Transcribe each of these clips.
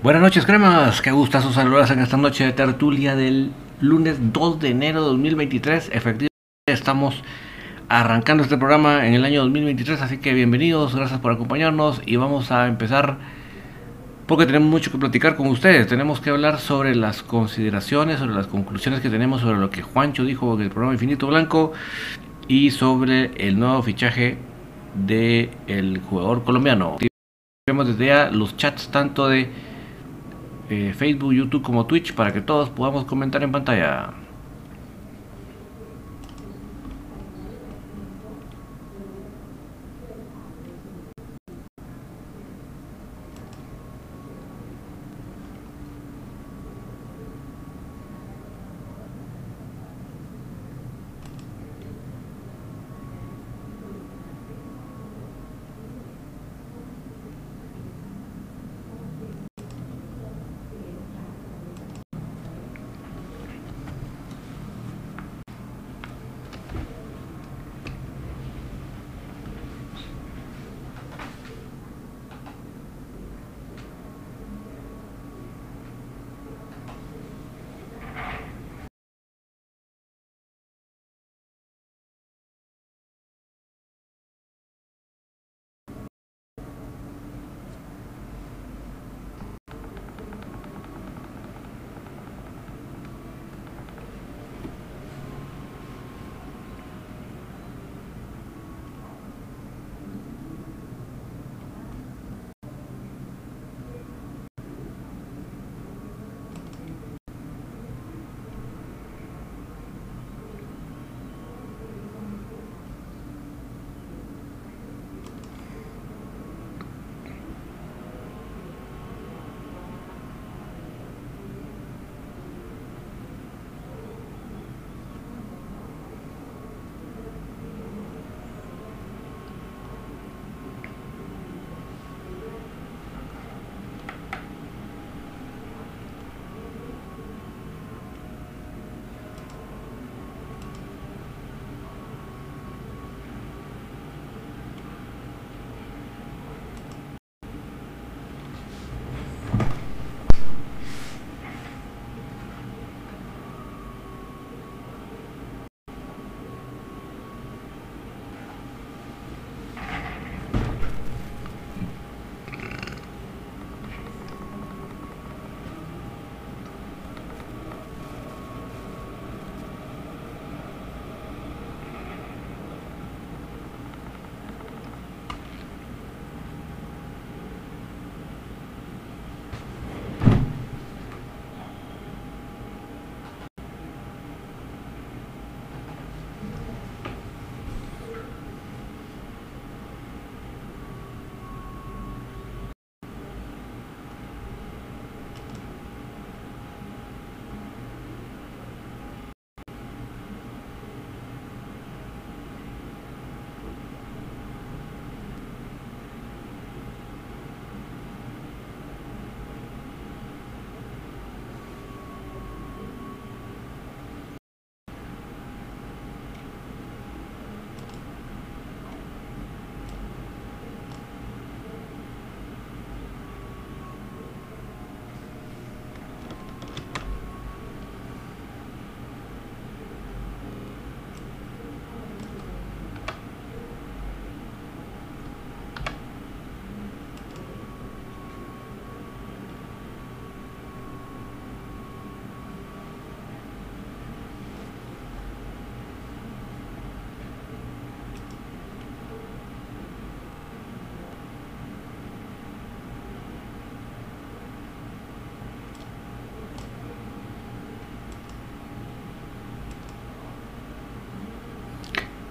Buenas noches, cremas. Qué gustazo saludarlas en esta noche de tertulia del lunes 2 de enero de 2023. Efectivamente, estamos arrancando este programa en el año 2023, así que bienvenidos, gracias por acompañarnos y vamos a empezar porque tenemos mucho que platicar con ustedes. Tenemos que hablar sobre las consideraciones, sobre las conclusiones que tenemos sobre lo que Juancho dijo en el programa Infinito Blanco y sobre el nuevo fichaje del el jugador colombiano. Vemos desde ya los chats tanto de eh, Facebook, YouTube como Twitch para que todos podamos comentar en pantalla.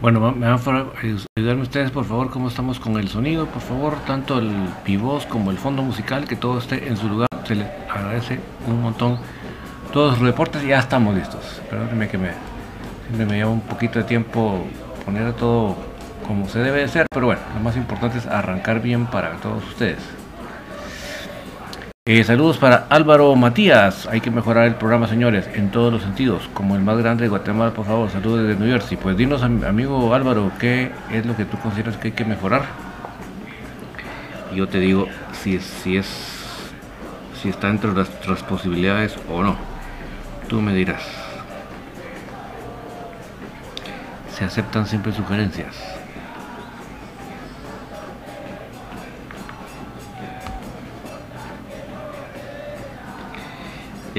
Bueno, me van a ayudarme ustedes, por favor, cómo estamos con el sonido, por favor, tanto el pivot como el fondo musical, que todo esté en su lugar. Se les agradece un montón todos los reportes, ya estamos listos. Perdónenme que me, me lleva un poquito de tiempo poner todo como se debe de ser, pero bueno, lo más importante es arrancar bien para todos ustedes. Eh, saludos para Álvaro Matías. Hay que mejorar el programa, señores, en todos los sentidos. Como el más grande de Guatemala, por favor, saludos desde New Jersey. Pues dinos, amigo Álvaro, ¿qué es lo que tú consideras que hay que mejorar? Yo te digo si, si es si está entre nuestras posibilidades o no. Tú me dirás. Se aceptan siempre sugerencias.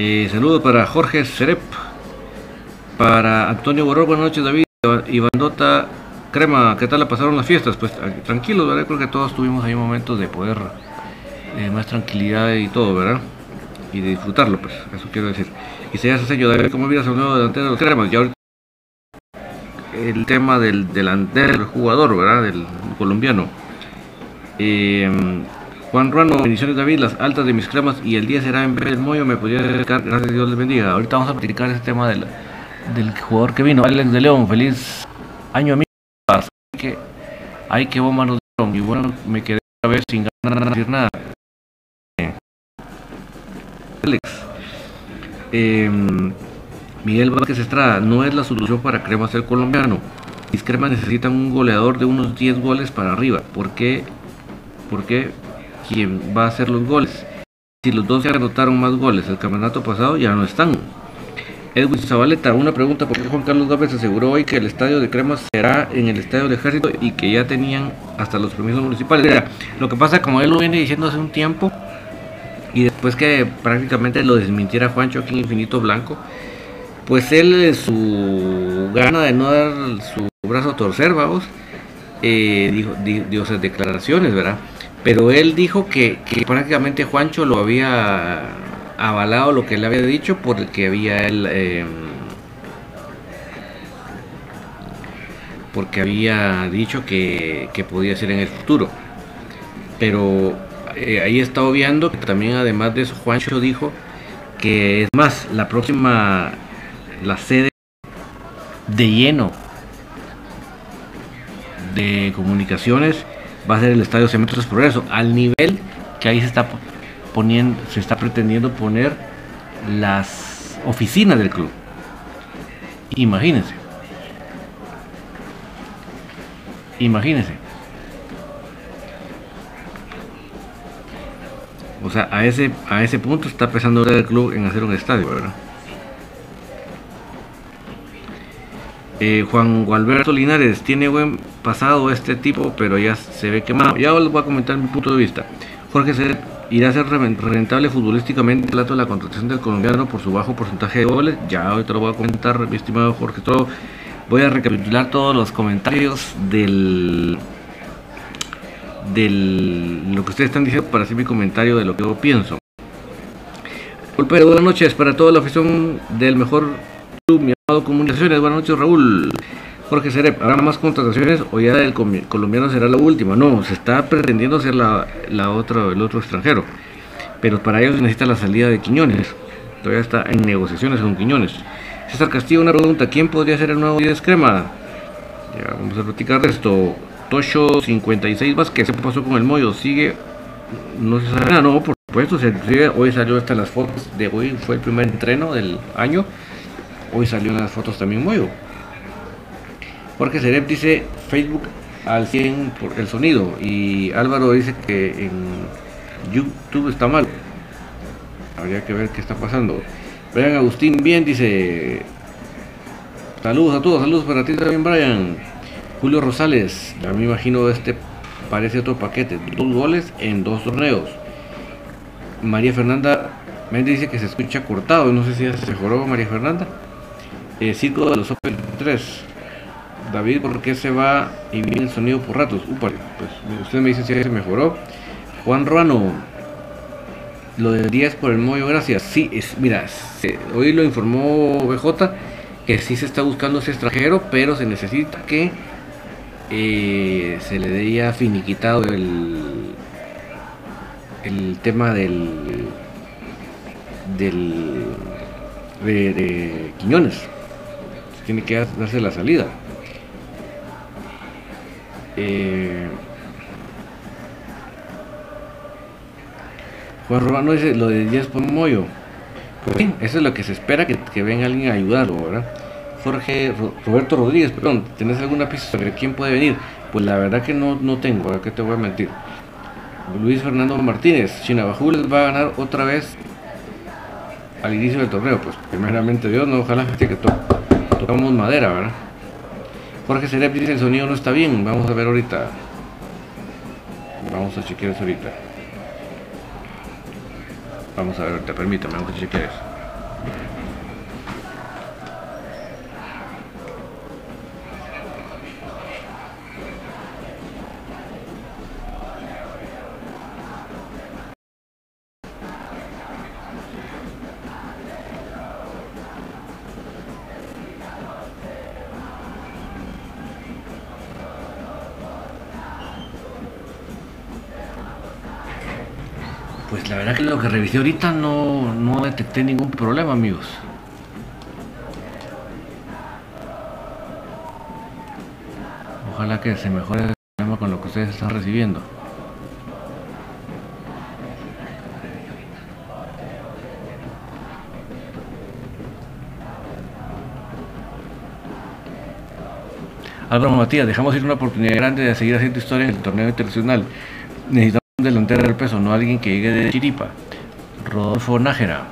Eh, saludos para Jorge Serep, para Antonio Borró, buenas noches David, Ivandota Crema, ¿qué tal la pasaron las fiestas? Pues tranquilos, ¿verdad? Creo que todos tuvimos ahí momentos de poder, eh, más tranquilidad y todo, ¿verdad? Y de disfrutarlo, pues, eso quiero decir. Y se hace sello, David, ¿cómo miras al nuevo delantero de los Cremas? Ya el tema del delantero, del jugador, ¿verdad? Del colombiano. Eh, Juan Ruano, bendiciones David, las altas de mis cremas y el día será en el Moyo, me podría dedicar, gracias Dios les bendiga. Ahorita vamos a platicar ese tema del, del jugador que vino, Alex de León, feliz año amigo. que hay que bomba nos dieron y bueno, me quedé a ver sin ganar de decir nada. Alex. Eh, Miguel Vázquez Estrada, no es la solución para Cremas el colombiano. Mis cremas necesitan un goleador de unos 10 goles para arriba. ¿Por qué? ¿Por qué? Quién va a hacer los goles. Si los dos se anotaron más goles el campeonato pasado, ya no están. Edwin Zabaleta, una pregunta, ¿por qué Juan Carlos Gómez aseguró hoy que el estadio de Cremas será en el estadio del ejército y que ya tenían hasta los permisos municipales? lo que pasa, como él lo viene diciendo hace un tiempo, y después que prácticamente lo desmintiera Juancho aquí en Infinito Blanco, pues él su gana de no dar su brazo a torcer, vamos, eh, dijo, dio, declaraciones, ¿verdad? Pero él dijo que, prácticamente Juancho lo había avalado lo que él había dicho porque había él em, porque había dicho que, podía ser en el futuro. Pero eh, ahí está obviando que también además de eso Juancho dijo que es más la próxima la sede de lleno de comunicaciones va a ser el Estadio Cementos Progreso, al nivel que ahí se está poniendo, se está pretendiendo poner las oficinas del club. Imagínense. Imagínense. O sea, a ese, a ese punto está pensando el club en hacer un estadio, ¿verdad? Eh, Juan Gualberto Linares tiene buen pasado este tipo, pero ya se ve quemado. Ya les voy a comentar mi punto de vista. Jorge irá a ser rentable futbolísticamente el plato de la contratación del colombiano por su bajo porcentaje de goles. Ya hoy te lo voy a comentar, mi estimado Jorge. Todo, voy a recapitular todos los comentarios del del lo que ustedes están diciendo para hacer mi comentario de lo que yo pienso. Pero buenas noches para toda la afición del mejor club, mi amado Comunicaciones. Buenas noches, Raúl. Jorge Serep, ¿habrá más contrataciones o ya el colombiano será la última? No, se está pretendiendo hacer la, la otra, el otro extranjero. Pero para ello se necesita la salida de Quiñones. Todavía está en negociaciones con Quiñones. César Castillo, una pregunta. ¿Quién podría ser el nuevo 10 crema? Ya vamos a platicar de esto. Tocho 56 Vázquez, ¿qué pasó con el Moyo? Sigue, no se sabe nada, no, por supuesto, hoy salió hasta las fotos de hoy, fue el primer entreno del año, hoy salió las fotos también Moyo. Jorge Serep dice Facebook al 100 por el sonido y Álvaro dice que en YouTube está mal. Habría que ver qué está pasando. Brian Agustín bien dice saludos a todos, saludos para ti también Brian. Julio Rosales, ya me imagino este parece otro paquete, dos goles en dos torneos. María Fernanda Méndez dice que se escucha cortado, no sé si ya se mejoró María Fernanda. Eh, Circo de los Open 3. David, ¿por qué se va y viene el sonido por ratos? pues usted me dice si se mejoró. Juan Ruano, lo de 10 por el mollo, gracias. Sí, es, mira, hoy lo informó BJ que sí se está buscando ese extranjero, pero se necesita que eh, se le había finiquitado el, el tema del, del de, Quiñones. tiene que darse la salida. Eh, Juan Romano dice lo de Díaz Moyo. Pues eso es lo que se espera que, venga alguien a ayudarlo, ¿verdad? Jorge Roberto Rodríguez, perdón, ¿tenés alguna pista sobre quién puede venir? Pues la verdad que no, no tengo, ¿verdad? que te voy a mentir? Luis Fernando Martínez, Chinabajul va a ganar otra vez al inicio del torneo. Pues primeramente Dios, no, ojalá que to tocamos madera, ¿verdad? Jorge Serep dice el sonido no está bien, vamos a ver ahorita. Vamos a chequear eso ahorita. Vamos a ver ahorita, permítame, vamos a chequear eso. Lo que revisé ahorita no, no detecté ningún problema, amigos. Ojalá que se mejore el problema con lo que ustedes están recibiendo. Álvaro Matías, dejamos ir una oportunidad grande de seguir haciendo historia en el torneo internacional. Necesitamos delantero del peso, no alguien que llegue de Chiripa. Rodolfo Nájera.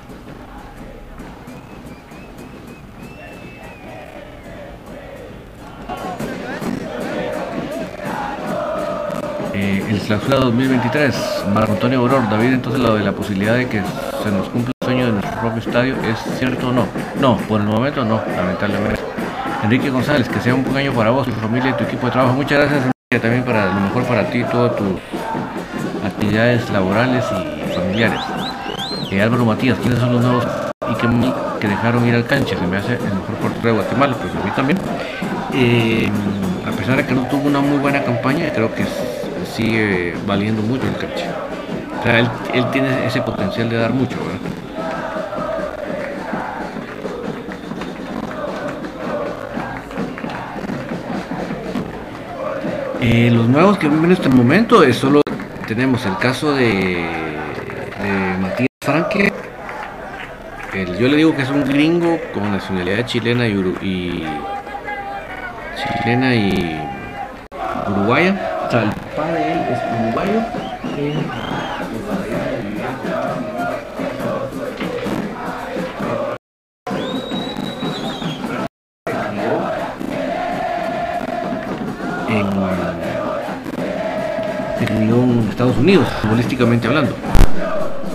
Eh, el clausura 2023, Marco Antonio Auror, David, entonces lo de la posibilidad de que se nos cumpla el sueño de nuestro propio estadio, ¿es cierto o no? No, por el momento no, lamentablemente. Enrique González, que sea un buen año para vos, tu familia y tu equipo de trabajo. Muchas gracias, Enrique, también para lo mejor para ti y todos tus actividades laborales y familiares. Eh, Álvaro Matías, ¿quiénes son los nuevos y que, dejaron ir al cancha? Se me hace el mejor portero de Guatemala, pues a mí también. Eh, a pesar de que no tuvo una muy buena campaña, creo que sigue valiendo mucho el cancha. O sea, él, tiene ese potencial de dar mucho, ¿verdad? Eh, los nuevos que viven en este momento es solo tenemos el caso de, Matías Franque. yo le digo que es un gringo con nacionalidad chilena y, y chilena y uruguaya. O sea, el padre de él es uruguayo. Unidos, futbolísticamente hablando.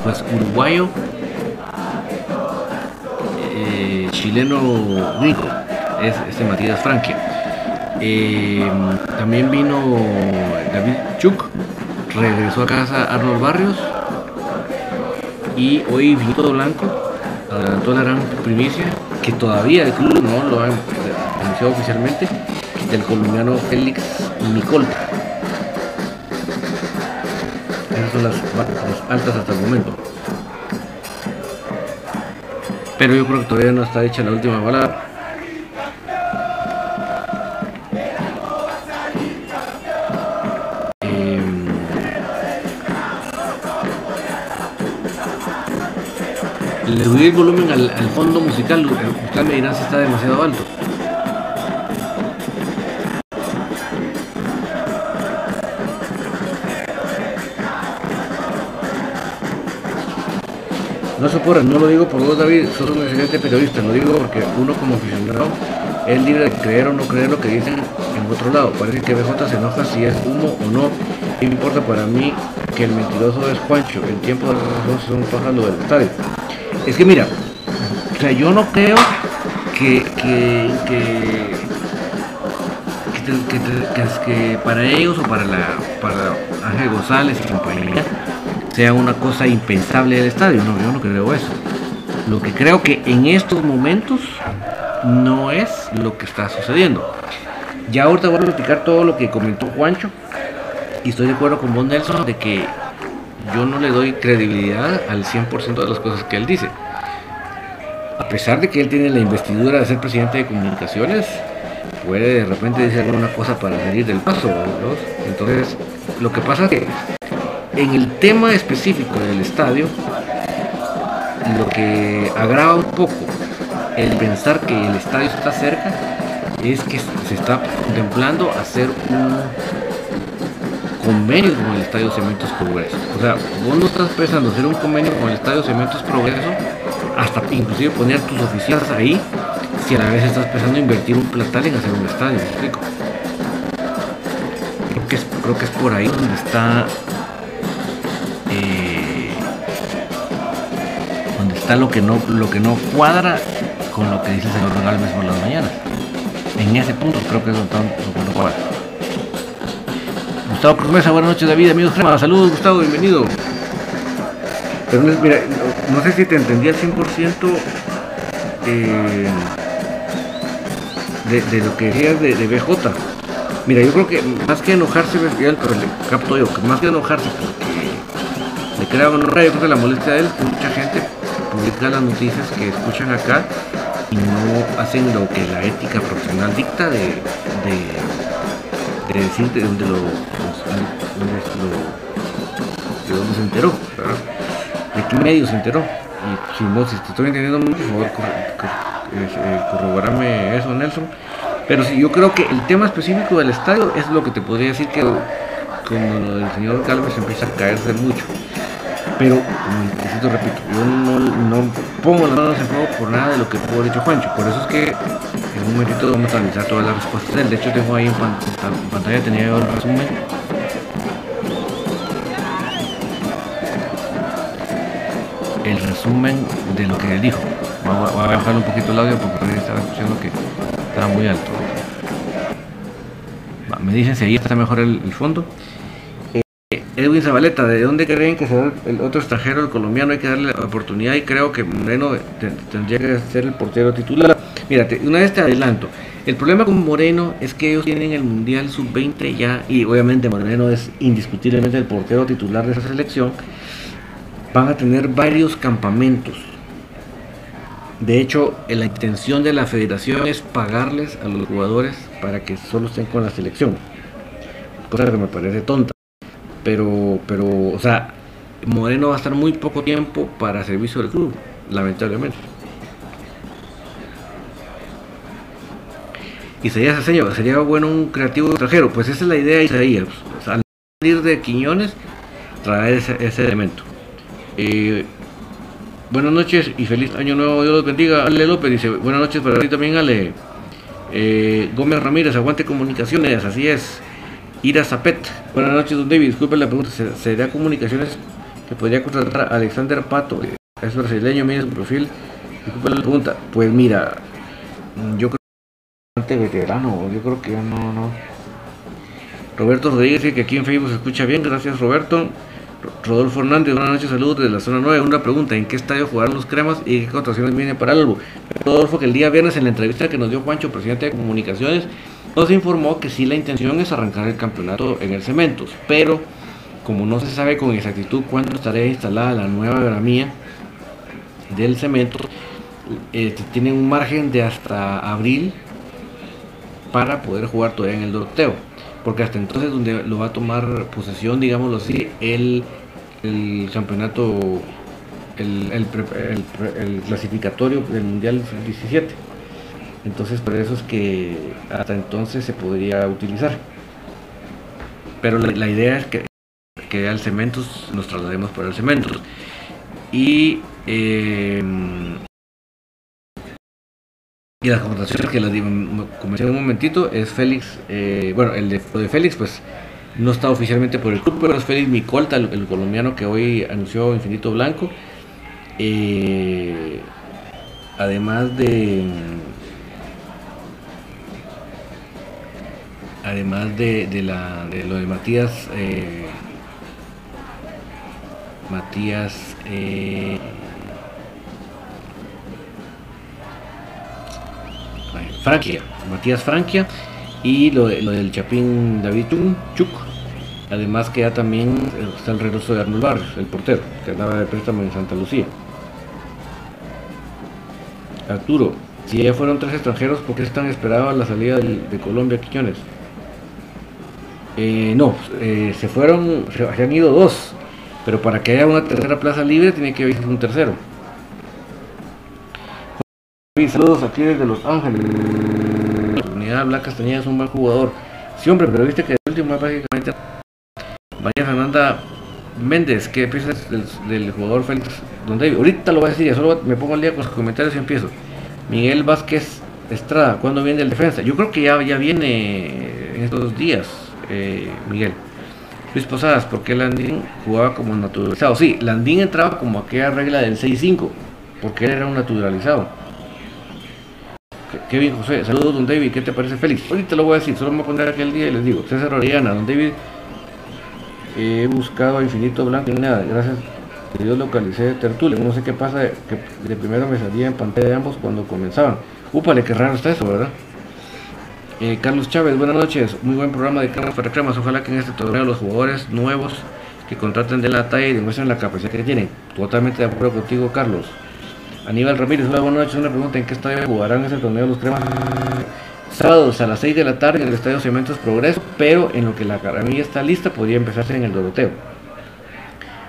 Pues uruguayo, eh, chileno rico, es este Matías Franquia. Eh, también vino David Chuk, regresó a casa Arnold Barrios y hoy Vito Blanco adelantó la gran primicia que todavía el club no lo ha anunciado oficialmente del colombiano Félix Micolta son las, altas hasta el momento. Pero yo creo que todavía no está hecha la última balada. Em, le subí el volumen al, fondo musical, usted me dirá si está demasiado alto. No se ocurre, no lo digo por vos David, sos un excelente periodista, lo digo porque uno como aficionado es libre de creer o no creer lo que dicen en otro lado. Parece que BJ se enoja si es humo o no. ¿Qué importa para mí que el mentiroso es Juancho? El tiempo de los son pájaros del estadio. Es que mira, o sea, yo no creo que, que, que que, que, para ellos o para la para Ángel González y compañía sea una cosa impensable del estadio. No, yo no creo eso. Lo que creo que en estos momentos no es lo que está sucediendo. Ya ahorita voy a platicar todo lo que comentó Juancho. Y estoy de acuerdo con vos, Nelson, de que yo no le doy credibilidad al 100% de las cosas que él dice. A pesar de que él tiene la investidura de ser presidente de comunicaciones, puede de repente decir alguna cosa para salir del paso. Entonces, lo que pasa es que en el tema específico del estadio, lo que agrava un poco el pensar que el estadio está cerca es que se está contemplando hacer un convenio con el Estadio Cementos Progreso. O sea, vos no estás pensando hacer un convenio con el Estadio Cementos Progreso, hasta inclusive poner tus oficinas ahí, si a la vez estás pensando invertir un platal en hacer un estadio, ¿me explico? Creo que es, creo que es por ahí donde está lo que no lo que no cuadra con lo que dice el señor Galvez por las mañanas. En ese punto creo que es donde no cuadra. Gustavo Cruz buenas noches David, amigos crema, saludos Gustavo, bienvenido. Pero no, sé si te entendí al 100% eh, de, lo que decías de, de, BJ. Mira, yo creo que más que enojarse, el, capto yo, que más que enojarse porque le crea una yo creo la molestia de él, las noticias que escuchan acá y no hacen lo que la ética profesional dicta de, de, de decir de dónde lo, de dónde se enteró, de qué medio se enteró. Y si no, si te estoy entendiendo por favor, eh, corroborame eso, Nelson. Pero sí, yo creo que el tema específico del estadio es lo que te podría decir que como del señor Galvez empieza a caerse mucho. Pero, como repito, yo no, pongo las manos en fuego por nada de lo que pudo dicho Juancho. Por eso es que en un momentito vamos a analizar todas las respuestas de él. De hecho, tengo ahí en, pantalla, tenía yo el resumen. El resumen de lo que él dijo. Voy a bajar un poquito el audio porque estaba escuchando que estaba muy alto. Me dicen si ahí está mejor el fondo. Edwin Zabaleta, ¿de dónde creen que será el otro extranjero, el colombiano? Hay que darle la oportunidad y creo que Moreno tendría que ser el portero titular. Mírate, una vez te adelanto. El problema con Moreno es que ellos tienen el Mundial Sub-20 ya, y obviamente Moreno es indiscutiblemente el portero titular de esa selección. Van a tener varios campamentos. De hecho, la intención de la federación es pagarles a los jugadores para que solo estén con la selección. Cosa que me parece tonta pero, pero, o sea, Moreno va a estar muy poco tiempo para servicio del club, lamentablemente. Isaías Aceño, sería bueno un creativo extranjero, pues esa es la idea de Isaías, o sea, salir de Quiñones, traer ese, ese elemento. Eh, buenas noches y feliz año nuevo, Dios los bendiga. Ale López dice, buenas noches para ti también, Ale. Eh, Gómez Ramírez, aguante comunicaciones, así es. Ira Zapet. Buenas noches, don David. Disculpe la pregunta. ¿Sería comunicaciones que podría contratar a Alexander Pato? Es brasileño, mire su perfil. Disculpe la pregunta. Pues mira, yo creo que veterano. Yo creo que no, no. Roberto Rodríguez dice que aquí en Facebook se escucha bien. Gracias, Roberto. Rodolfo Hernández, buenas noches, saludos desde la zona 9. Una pregunta: ¿en qué estadio jugarán los cremas y qué contrataciones vienen para el Albo? Rodolfo, que el día viernes en la entrevista que nos dio Juancho, presidente de comunicaciones, nos informó que sí la intención es arrancar el campeonato en el Cementos, pero como no se sabe con exactitud cuándo estará instalada la nueva gramía del Cementos, eh, tienen un margen de hasta abril para poder jugar todavía en el Doroteo, porque hasta entonces donde lo va a tomar posesión, digámoslo así, el, el campeonato, el, el, el clasificatorio del Mundial 17. Entonces por eso es que hasta entonces se podría utilizar. Pero la, idea es que, que al cementos nos traslademos por el cementos. Y, eh, y las contrataciones que las comenté un momentito es Félix, eh, bueno, el de, de, Félix pues no está oficialmente por el club, pero es Félix Micolta, el, el colombiano que hoy anunció Infinito Blanco. Eh, además de además de, de, la, de lo de Matías, eh, Matías, eh, Matías Franquia, Y lo, del Chapín David Chuk. Además que ya también está el regreso de Arnold Barrios, el portero, que andaba de préstamo en Santa Lucía. Arturo, si ya fueron tres extranjeros, ¿por qué están esperando la salida de, Colombia Quiñones? Eh, no, eh, se fueron, se, han ido dos, pero para que haya una tercera plaza libre tiene que haber un tercero. Saludos aquí desde Los Ángeles. La unidad Blanca Castañeda es un buen jugador. Sí, hombre, pero viste que el último prácticamente. María Fernanda Méndez, ¿qué piensas del, jugador Félix Don David? Ahorita lo voy a decir, solo me pongo al día con los comentarios y empiezo. Miguel Vázquez Estrada, ¿cuándo viene el defensa? Yo creo que ya, ya viene en estos días, eh, Miguel. Luis Posadas, ¿por qué Landín jugaba como naturalizado? Sí, Landín entraba como aquella regla del 6-5, porque él era un naturalizado. Qué bien, José. Saludos, don David. ¿Qué te parece, Félix? Ahorita lo voy a decir, solo me voy a poner aquel día y les digo. César Orellana, don David. He buscado a Infinito Blanco y nada, gracias yo localicé Tertulia. No sé qué pasa, que de primero me salía en pantalla de ambos cuando comenzaban. Úpale, qué raro está eso, ¿verdad? Eh, Carlos Chávez, buenas noches. Muy buen programa de Carlos Cremas. Ojalá que en este torneo los jugadores nuevos que contraten de la talla y demuestren la capacidad que tienen. Totalmente de acuerdo contigo, Carlos. Aníbal Ramírez, hola, buenas noches. Una pregunta: ¿en qué estadio jugarán ese torneo los cremas? Sábados a las 6 de la tarde en el Estadio Cementos Progreso, pero en lo que la academia está lista, podría empezarse en el Doroteo.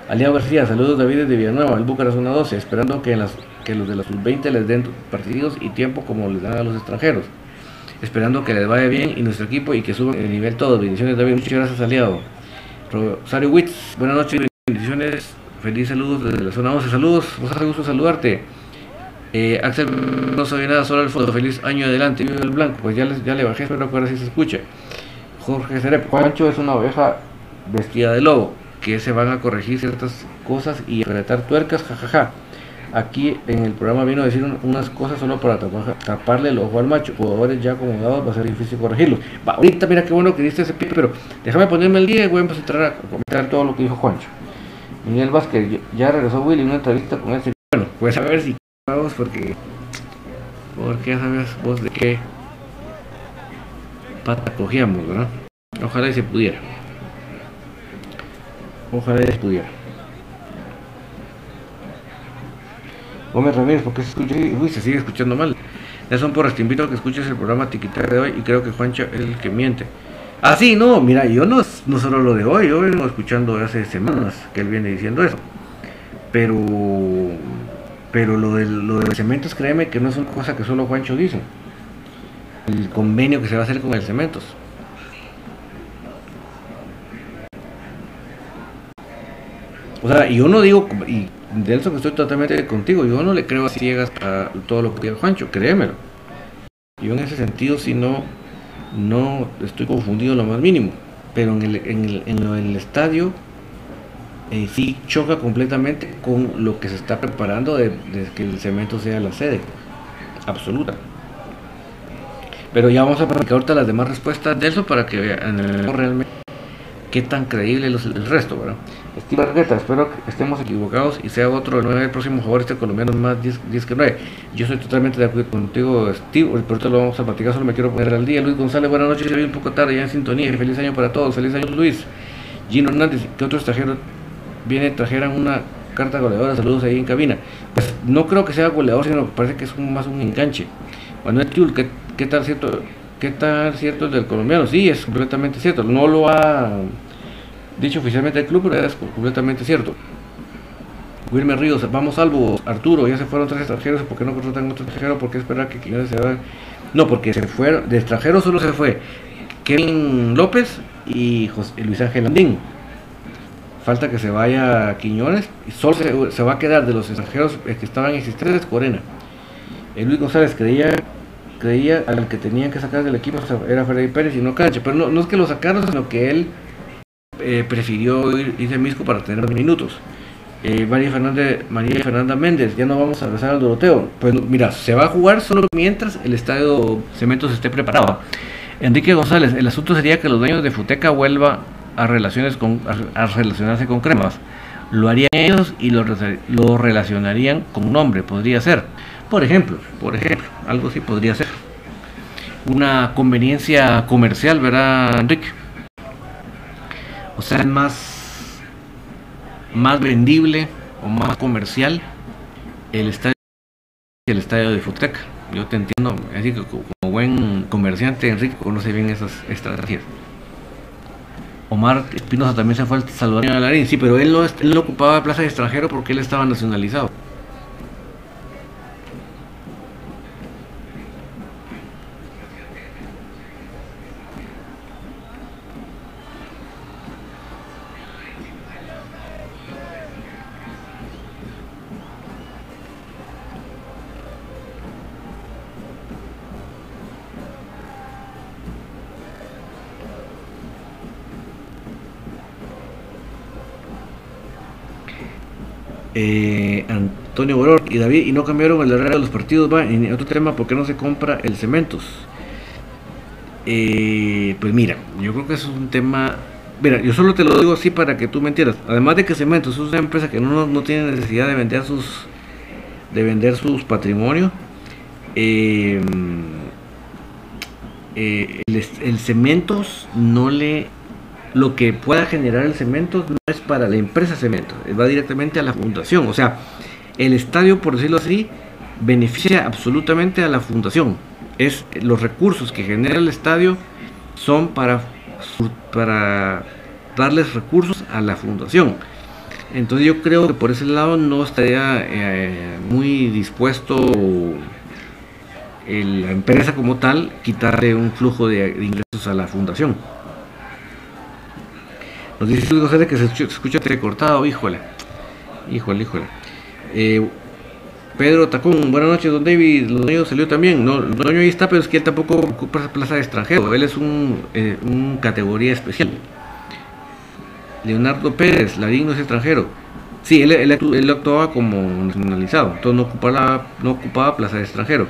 Aliado García, saludos David de Villanueva, el Búcaras 12, esperando que, los de los sub-20 les den partidos y tiempo como les dan a los extranjeros. Esperando que les vaya bien y nuestro equipo y que suban el nivel todos. Bendiciones David, muchas gracias Aliado. Rosario Witz, buenas noches, bendiciones, feliz saludos desde la zona 11, saludos, nos hace gusto saludarte. Eh, Axel no sabía nada solo el fondo, feliz año adelante, vive el blanco, pues ya, les, ya le bajé, espero que ahora sí se escuche. Jorge Cerep, Juancho es una oveja vestida de lobo que se van a corregir ciertas cosas y apretar tuercas, jajaja. Aquí en el programa vino a decir unas cosas solo para taparle el ojo al macho. Jugadores ya acomodados va a ser difícil corregirlos. ahorita mira qué bueno que diste ese pie, pero déjame ponerme el día y voy a empezar a comentar todo lo que dijo Juancho. Miguel Vázquez, ya regresó Willy una entrevista con este. Bueno, pues a ver si vamos porque. Porque ya sabes vos de qué pata cogíamos, ¿verdad? Ojalá y se pudiera. Ojalá estudiar. Gómez Ramírez, ¿por qué se escucha? Uy, se sigue escuchando mal. Ya son porras, te invito a que escuches el programa Tiquitar de hoy y creo que Juancho es el que miente. Ah, sí, no, mira, yo no, no solo lo de hoy, yo vengo escuchando hace semanas que él viene diciendo eso. Pero, pero lo de, lo de cementos, créeme que no es una cosa que solo Juancho dice. El convenio que se va a hacer con el cementos. O sea, yo no digo, y de eso que estoy totalmente contigo, yo no le creo a ciegas a todo lo que diga Juancho, créemelo. Yo en ese sentido, si no, no estoy confundido lo más mínimo. Pero en el, en el, en el estadio eh, sí choca completamente con lo que se está preparando de, que el cemento sea la sede absoluta. Pero ya vamos a practicar ahorita las demás respuestas de eso para que vean realmente qué tan creíble el resto, ¿verdad? Steve Argueta, espero que estemos equivocados y sea otro el próximo jugador este colombiano más 10, que 9. Yo estoy totalmente de acuerdo contigo, Steve. Por ahorita lo vamos a platicar, solo me quiero poner al día. Luis González, buenas noches. Ya vi un poco tarde, ya en sintonía. Feliz año para todos. Feliz año, Luis. Gino Hernández, ¿qué otro extranjero viene? Trajeran una carta goleadora. Saludos ahí en cabina. Pues no creo que sea goleador, sino parece que es más un enganche. Manuel Tiul, ¿qué, ¿qué tal cierto? ¿Qué tal cierto el del colombiano? Sí, es completamente cierto. No lo ha dicho oficialmente el club, pero es completamente cierto. Wilmer Ríos, vamos salvo, Arturo, ya se fueron tres extranjeros, ¿por qué no contratan otro extranjero? ¿Por qué esperar que Quiñones se vaya? No, porque se fueron, de extranjeros solo se fue Kevin López y Luis Ángel Andín. Falta que se vaya Quiñones y solo se, va a quedar de los extranjeros que estaban existentes Corena. El Luis González creía creía al que tenían que sacar del equipo era Freddy Pérez y no Cancha, pero no, no es que lo sacaron, sino que él eh, prefirió ir, Misco para tener minutos. Eh, María, Fernández, María Fernanda Méndez, ya no vamos a regresar al Doroteo. Pues mira, se va a jugar solo mientras el estadio Cementos esté preparado. Enrique González, el asunto sería que los dueños de Futeca vuelva a, relaciones con, a, relacionarse con cremas. Lo harían ellos y lo, lo relacionarían con un nombre, podría ser. Por ejemplo, por ejemplo, algo así podría ser. una conveniencia comercial, ¿verdad, Enrique? O sea, es más, más vendible o más comercial el estadio el estadio de Futeca. Yo te entiendo, así que como buen comerciante, Enrique conoce bien esas estrategias. Omar Espinosa también se fue al Salvador Larín, sí, pero él no, él no ocupaba plaza de extranjero porque él estaba nacionalizado. Antonio Boror y David, y no cambiaron el horario de los partidos, va, en otro tema, ¿por qué no se compra el cementos? Eh, pues mira, yo creo que es un tema, mira, yo solo te lo digo así para que tú me entiendas, además de que Cementos es una empresa que no, no tiene necesidad de vender sus, de vender sus patrimonios, eh, el, el Cementos no le lo que pueda generar el cemento no es para la empresa cemento, va directamente a la fundación. O sea, el estadio, por decirlo así, beneficia absolutamente a la fundación. Es los recursos que genera el estadio son para, para darles recursos a la fundación. Entonces yo creo que por ese lado no estaría eh, muy dispuesto la empresa como tal quitarle un flujo de ingresos a la fundación. Nos dice José que se escucha, recortado, híjole. Híjole, híjole. Eh, Pedro Tacón, buenas noches, don David. Los salió también. No, Doño ahí está, pero es que él tampoco ocupa plaza de extranjero. Él es un, eh, categoría especial. Leonardo Pérez, Larín no es extranjero. Sí, él, él, actuaba como nacionalizado, entonces no ocupaba, no ocupaba plaza de extranjero.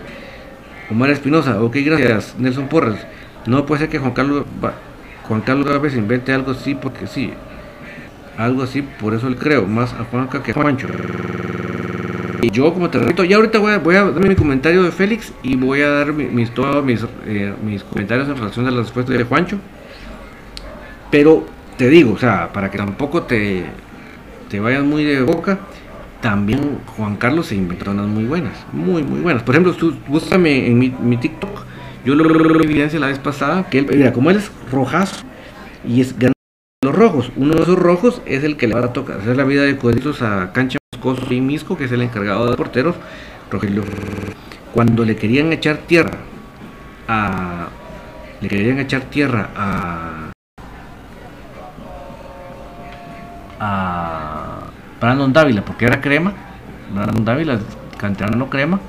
Omar Espinosa, ok, gracias. Nelson Porras, no puede ser que Juan Carlos Juan Carlos Gávez invente algo así porque sí. Algo así, por eso le creo. Más a Juanca que a Juancho. Y yo, como te repito, ya ahorita voy a, voy a dar mi comentario de Félix y voy a dar mis, todos mis, eh, mis comentarios en relación a la respuesta de Juancho. Pero te digo, o sea, para que tampoco te, te vayas muy de boca, también Juan Carlos se inventó unas muy buenas, muy, muy buenas. Por ejemplo, tú búscame en mi, mi TikTok yo lo, lo, evidencia la vez pasada, que él, mira, como él es rojazo y es ganando los rojos, uno de esos rojos es el que le va a tocar hacer la vida de cuadritos a Cancha Moscoso y Misco, que es el encargado de porteros, Rogelio. Cuando le querían echar tierra a. Le querían echar tierra a. a Brandon Dávila, porque era crema. Brandon Dávila, canterano crema.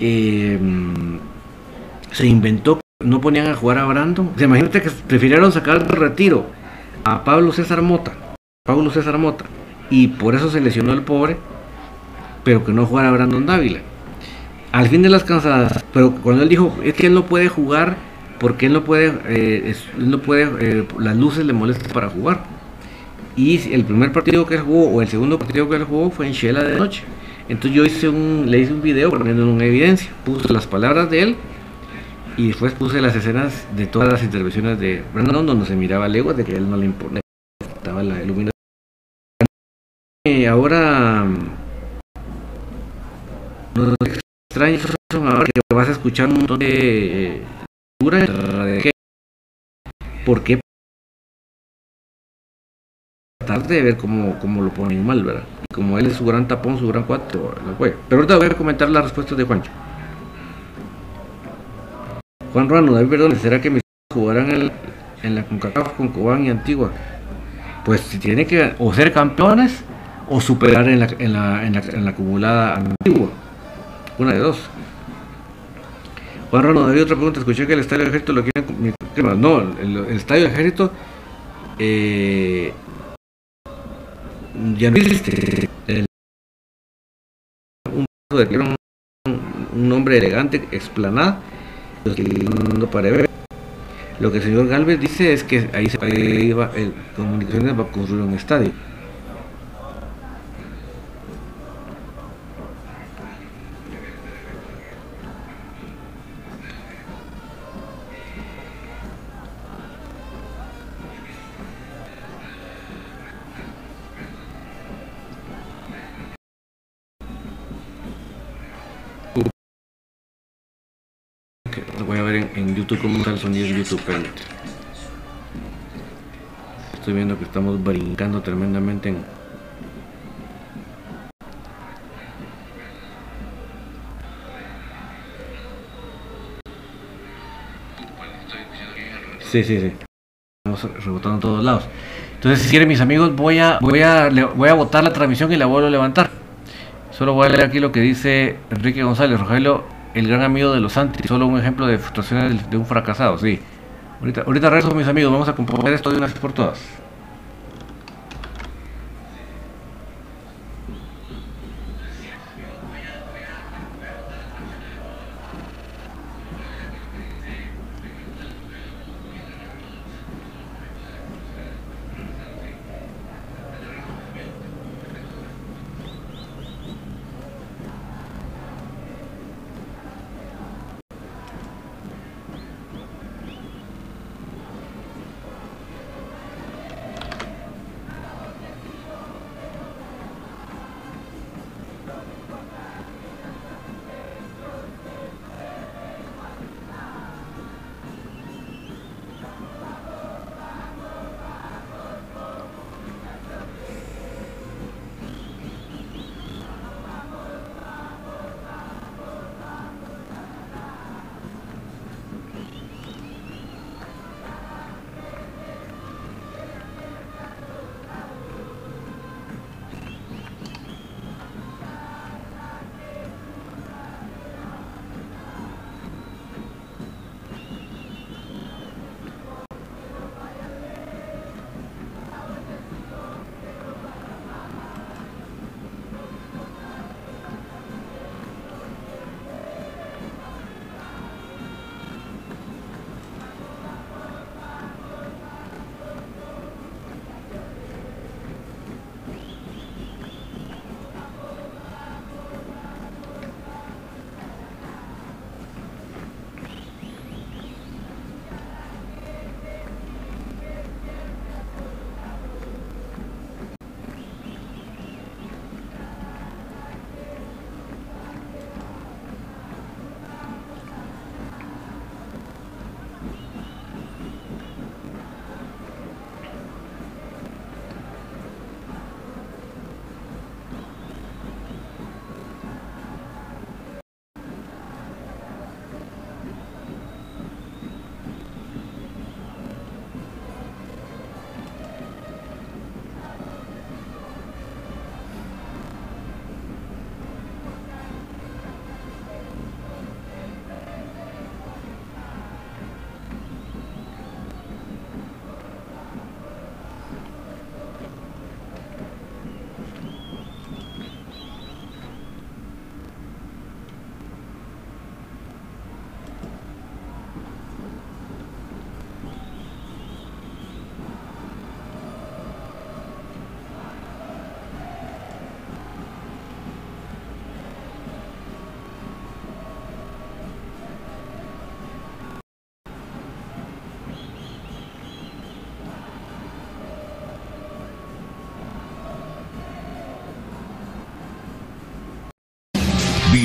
Eh, se inventó, no ponían a jugar a Brandon. Se imagínate que prefirieron sacar de retiro a Pablo César Mota, Pablo César Mota, y por eso se lesionó el pobre, pero que no jugara Brandon Dávila. Al fin de las cansadas, pero cuando él dijo, es que él no puede jugar porque él no puede, eh, él no puede, eh, las luces le molestan para jugar. Y el primer partido que él jugó o el segundo partido que él jugó fue en Shela de noche. Entonces yo hice un, le hice un video poniendo en evidencia, puse las palabras de él y después puse las escenas de todas las intervenciones de Brandon donde se miraba leguas de que él no le importaba la iluminación. ahora no es extraño ahora que vas a escuchar un montón de de ¿Por qué? Tratar de ver cómo, cómo lo ponen mal, ¿verdad? Y como él es su gran tapón, su gran cuatro, Pero ahorita voy a comentar las respuestas de Juancho. Juan Ruano, David perdón, ¿será que mis jugarán en, la CONCACAF con Cobán y Antigua? Pues si tiene que o ser campeones o superar en la, acumulada Antigua. Una de dos. Juan Ruano, David, otra pregunta. Escuché que el Estadio del Ejército lo quieren... No, el, Estadio del Ejército eh, ya no existe. El, un, un, un nombre elegante, explanada Lo que el señor Galvez dice es que ahí se iba, el comunicaciones va a construir un estadio. Tremendamente en, Sí, sí, sí. Estamos rebotando en todos lados. Entonces, si quieren mis amigos, voy a, voy a, voy a botar la transmisión y la vuelvo a levantar. Solo voy a leer aquí lo que dice Enrique González, Rogelio, el gran amigo de los Santi, solo un ejemplo de frustraciones de un fracasado, sí. Ahorita, ahorita regreso mis amigos, vamos a componer esto de una vez por todas.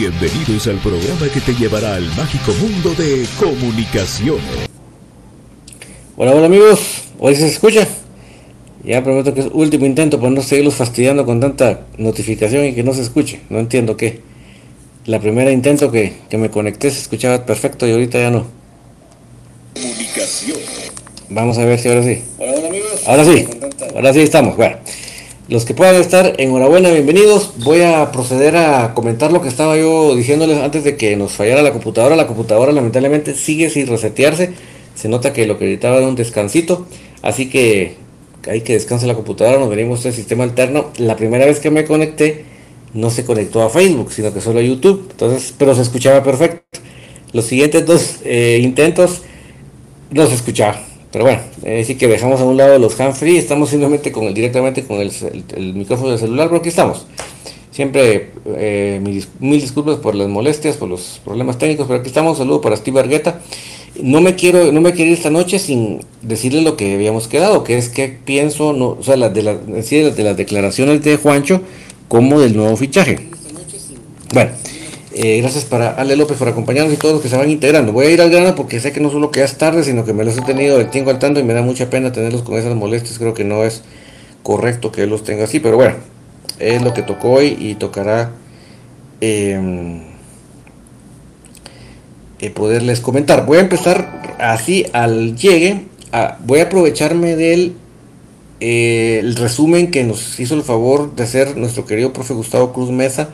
Bienvenidos al programa que te llevará al mágico mundo de comunicaciones. Hola, hola amigos, hoy se escucha. Ya prometo que es último intento para no seguirlos fastidiando con tanta notificación y que no se escuche. No entiendo qué. La primera intento que, que me conecté se escuchaba perfecto y ahorita ya no. Comunicación. Vamos a ver si ahora sí. Hola, hola amigos. Ahora sí, ahora sí estamos. Bueno. Los que puedan estar, enhorabuena, bienvenidos. Voy a proceder a comentar lo que estaba yo diciéndoles antes de que nos fallara la computadora. La computadora lamentablemente sigue sin resetearse. Se nota que lo que necesitaba era un descansito. Así que hay que descanse la computadora. Nos venimos del sistema alterno. La primera vez que me conecté no se conectó a Facebook, sino que solo a YouTube. Entonces, pero se escuchaba perfecto. Los siguientes dos eh, intentos no se escuchaba. Pero bueno, decir que dejamos a un lado los hands-free, estamos simplemente con el, directamente con el, micrófono del celular, pero aquí estamos. Siempre eh, mil, disculpas por las molestias, por los problemas técnicos, pero aquí estamos. Saludo para Steve Argueta. No me quiero, no me quiero ir esta noche sin decirle lo que habíamos quedado, que es que pienso, no, o sea, de, la, de las declaraciones de Juancho como del nuevo fichaje. Bueno, Eh, gracias para Ale López por acompañarnos y todos los que se van integrando. Voy a ir al grano porque sé que no solo que es tarde, sino que me los he tenido el tiempo al tanto y me da mucha pena tenerlos con esas molestias. Creo que no es correcto que los tenga así, pero bueno, es lo que tocó hoy y tocará em, eh, poderles comentar. Voy a empezar así al llegue. voy a aprovecharme del eh, resumen que nos hizo el favor de hacer nuestro querido profe Gustavo Cruz Mesa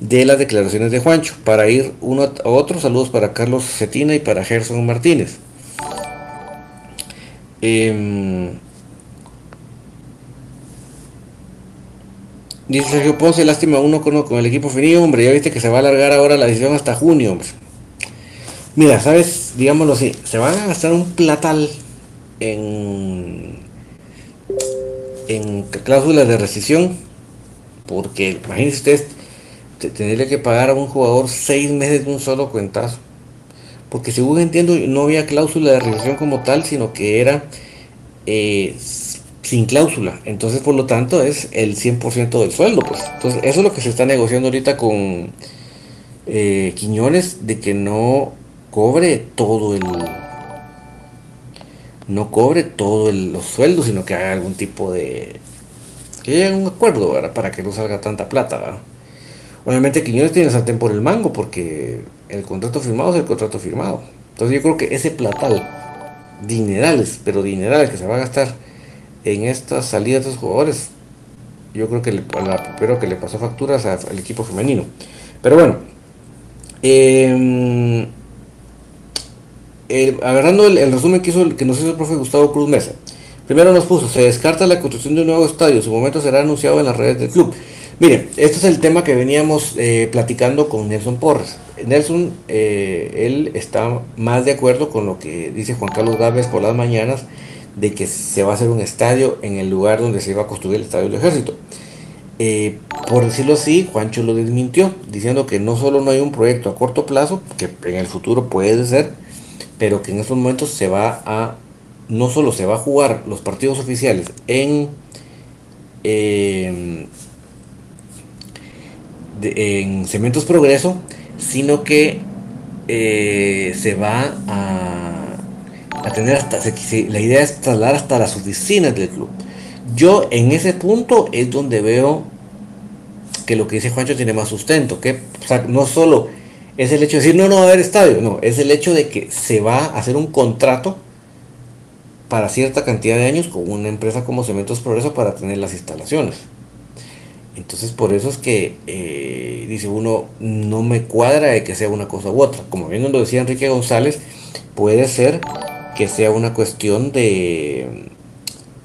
de las declaraciones de Juancho. Para ir uno a otro, saludos para Carlos Cetina y para Gerson Martínez. Em, dice Sergio Ponce, lástima uno con, con el equipo finito, hombre, ya viste que se va a alargar ahora la decisión hasta junio. Mira, sabes, digámoslo así, se van a gastar un platal en, en cláusulas de rescisión, porque imagínense ustedes, tendría que pagar a un jugador seis meses de un solo cuentazo. Porque según entiendo, no había cláusula de revisión como tal, sino que era eh, sin cláusula. Entonces, por lo tanto, es el 100% del sueldo. Pues. Entonces, eso es lo que se está negociando ahorita con eh, Quiñones, de que no cobre todo el... No cobre todos los sueldos, sino que haga algún tipo de... Que llegue a un acuerdo, Para que no salga tanta plata, ¿verdad? Obviamente Quiñones tiene sartén por el mango porque el contrato firmado es el contrato firmado. Entonces yo creo que ese platal, dinerales, pero dinerales que se va a gastar en estas salidas de los jugadores, yo creo que le, que le pasó facturas al equipo femenino. Pero bueno, em, agarrando el, resumen que, hizo, que nos hizo el profe Gustavo Cruz Mesa. Primero nos puso, se descarta la construcción de un nuevo estadio, su momento será anunciado en las redes del club. Mire, este es el tema que veníamos eh, platicando con Nelson Porres. Nelson, eh, él está más de acuerdo con lo que dice Juan Carlos Gávez por las mañanas, de que se va a hacer un estadio en el lugar donde se iba a construir el estadio del ejército. Eh, por decirlo así, Juancho lo desmintió, diciendo que no solo no hay un proyecto a corto plazo, que en el futuro puede ser, pero que en estos momentos se va a, no solo se va a jugar los partidos oficiales en en Cementos Progreso, sino que eh, se va a, tener hasta, la idea es trasladar hasta las oficinas del club. Yo en ese punto es donde veo que lo que dice Juancho tiene más sustento, que no solo es el hecho de decir no, no va a haber estadio, no, es el hecho de que se va a hacer un contrato para cierta cantidad de años con una empresa como Cementos Progreso para tener las instalaciones. Entonces por eso es que eh, dice uno, no me cuadra de que sea una cosa u otra. Como bien lo decía Enrique González, puede ser que sea una cuestión de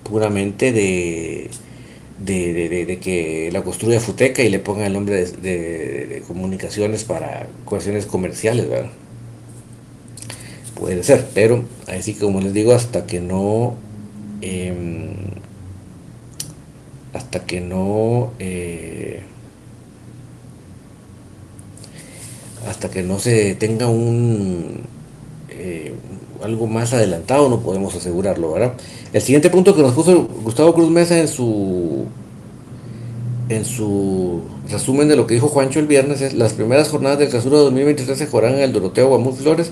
puramente de, de, que la construya Futeca y le ponga el nombre de, comunicaciones para cuestiones comerciales, ¿verdad? Puede ser, pero así como les digo, hasta que no... Em, hasta que no eh, hasta que no se tenga un eh, algo más adelantado no podemos asegurarlo verdad el siguiente punto que nos puso Gustavo Cruz Mesa en su en su resumen de lo que dijo Juancho el viernes es las primeras jornadas del Casuro 2023 se jugarán en el Doroteo Guamuz Flores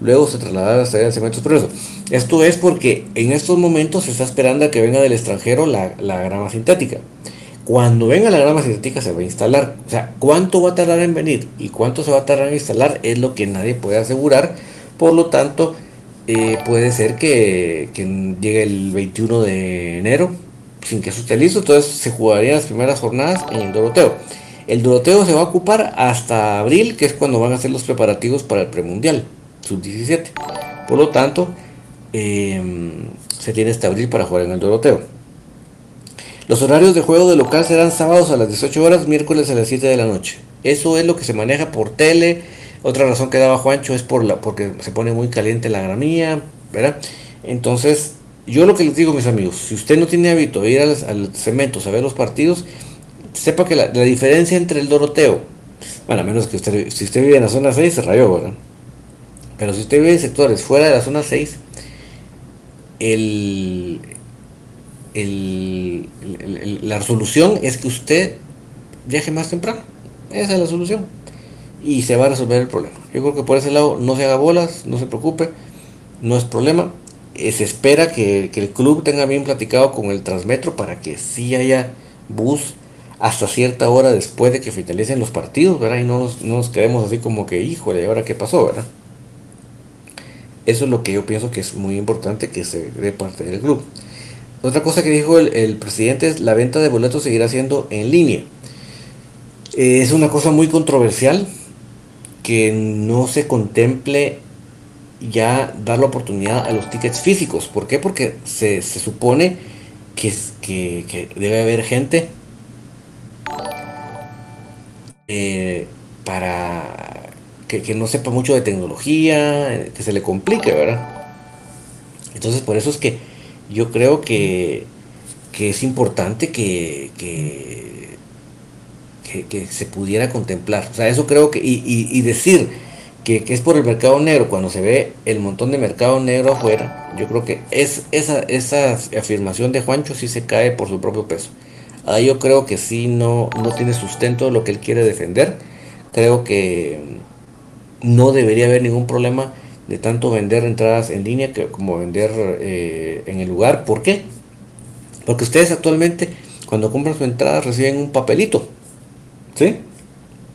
luego se trasladará hasta el Cementos eso Esto es porque en estos momentos se está esperando a que venga del extranjero la, grama sintética. Cuando venga la grama sintética se va a instalar. O sea, cuánto va a tardar en venir y cuánto se va a tardar en instalar es lo que nadie puede asegurar. Por lo tanto, eh, puede ser que, llegue el 21 de enero sin que eso esté listo. Entonces se jugarían las primeras jornadas en el Doroteo. El Doroteo se va a ocupar hasta abril, que es cuando van a hacer los preparativos para el premundial sub-17. Por lo tanto, em, se tiene este abril para jugar en el Doroteo. Los horarios de juego de local serán sábados a las 18 horas, miércoles a las 7 de la noche. Eso es lo que se maneja por tele. Otra razón que daba Juancho es por la, porque se pone muy caliente la gramía, ¿verdad? Entonces, yo lo que les digo, mis amigos, si usted no tiene hábito de ir al, al cemento a ver los partidos, sepa que la, diferencia entre el Doroteo, bueno, a menos que usted, si usted vive en la zona 6, se rayó, ¿verdad? Pero si usted vive en sectores fuera de la zona 6, el, la resolución es que usted viaje más temprano. Esa es la solución. y se va a resolver el problema. Yo creo que por ese lado no se haga bolas, no se preocupe, no es problema. Eh, se espera que, el club tenga bien platicado con el Transmetro para que sí haya bus hasta cierta hora después de que finalicen los partidos, ¿verdad? Y no nos, no nos quedemos así como que, híjole, ¿ahora qué pasó, verdad? Eso es lo que yo pienso que es muy importante que se dé parte del club. Otra cosa que dijo el, presidente es la venta de boletos seguirá siendo en línea. Eh, es una cosa muy controversial que no se contemple ya dar la oportunidad a los tickets físicos. ¿Por qué? Porque se, supone que, que, debe haber gente eh, para que, no sepa mucho de tecnología, que se le complique, ¿verdad? Entonces por eso es que yo creo que, es importante que, que, se pudiera contemplar. O sea, eso creo que, y decir, que, es por el mercado negro, cuando se ve el montón de mercado negro afuera, yo creo que es, esa, esa afirmación de Juancho sí se cae por su propio peso. Ahí yo creo que sí no, no tiene sustento lo que él quiere defender. Creo que no debería haber ningún problema de tanto vender entradas en línea que, como vender eh, en el lugar. ¿Por qué? Porque ustedes actualmente cuando compran su entrada reciben un papelito. ¿Sí?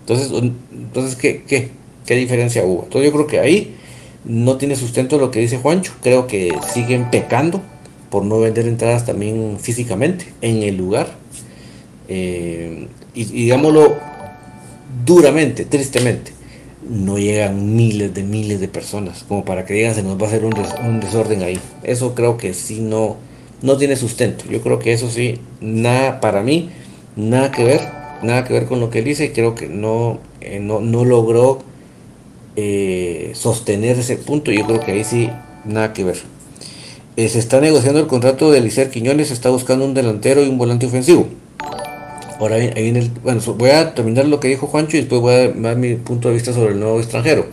Entonces, entonces ¿qué? ¿qué? ¿Qué diferencia hubo? Entonces yo creo que ahí no tiene sustento lo que dice Juancho. Creo que siguen pecando por no vender entradas también físicamente en el lugar. Eh, y, digámoslo duramente, tristemente, no llegan miles de miles de personas como para que digan se nos va a hacer un, un, desorden ahí. Eso creo que sí no, no tiene sustento. Yo creo que eso sí, nada para mí, nada que ver, nada que ver con lo que él dice. Creo que no, eh, no, no logró eh, sostener ese punto. Yo creo que ahí sí, nada que ver. Eh, se está negociando el contrato de Licer Quiñones, se está buscando un delantero y un volante ofensivo. Ahora ahí viene el, bueno, voy a terminar lo que dijo Juancho y después voy a dar mi punto de vista sobre el nuevo extranjero.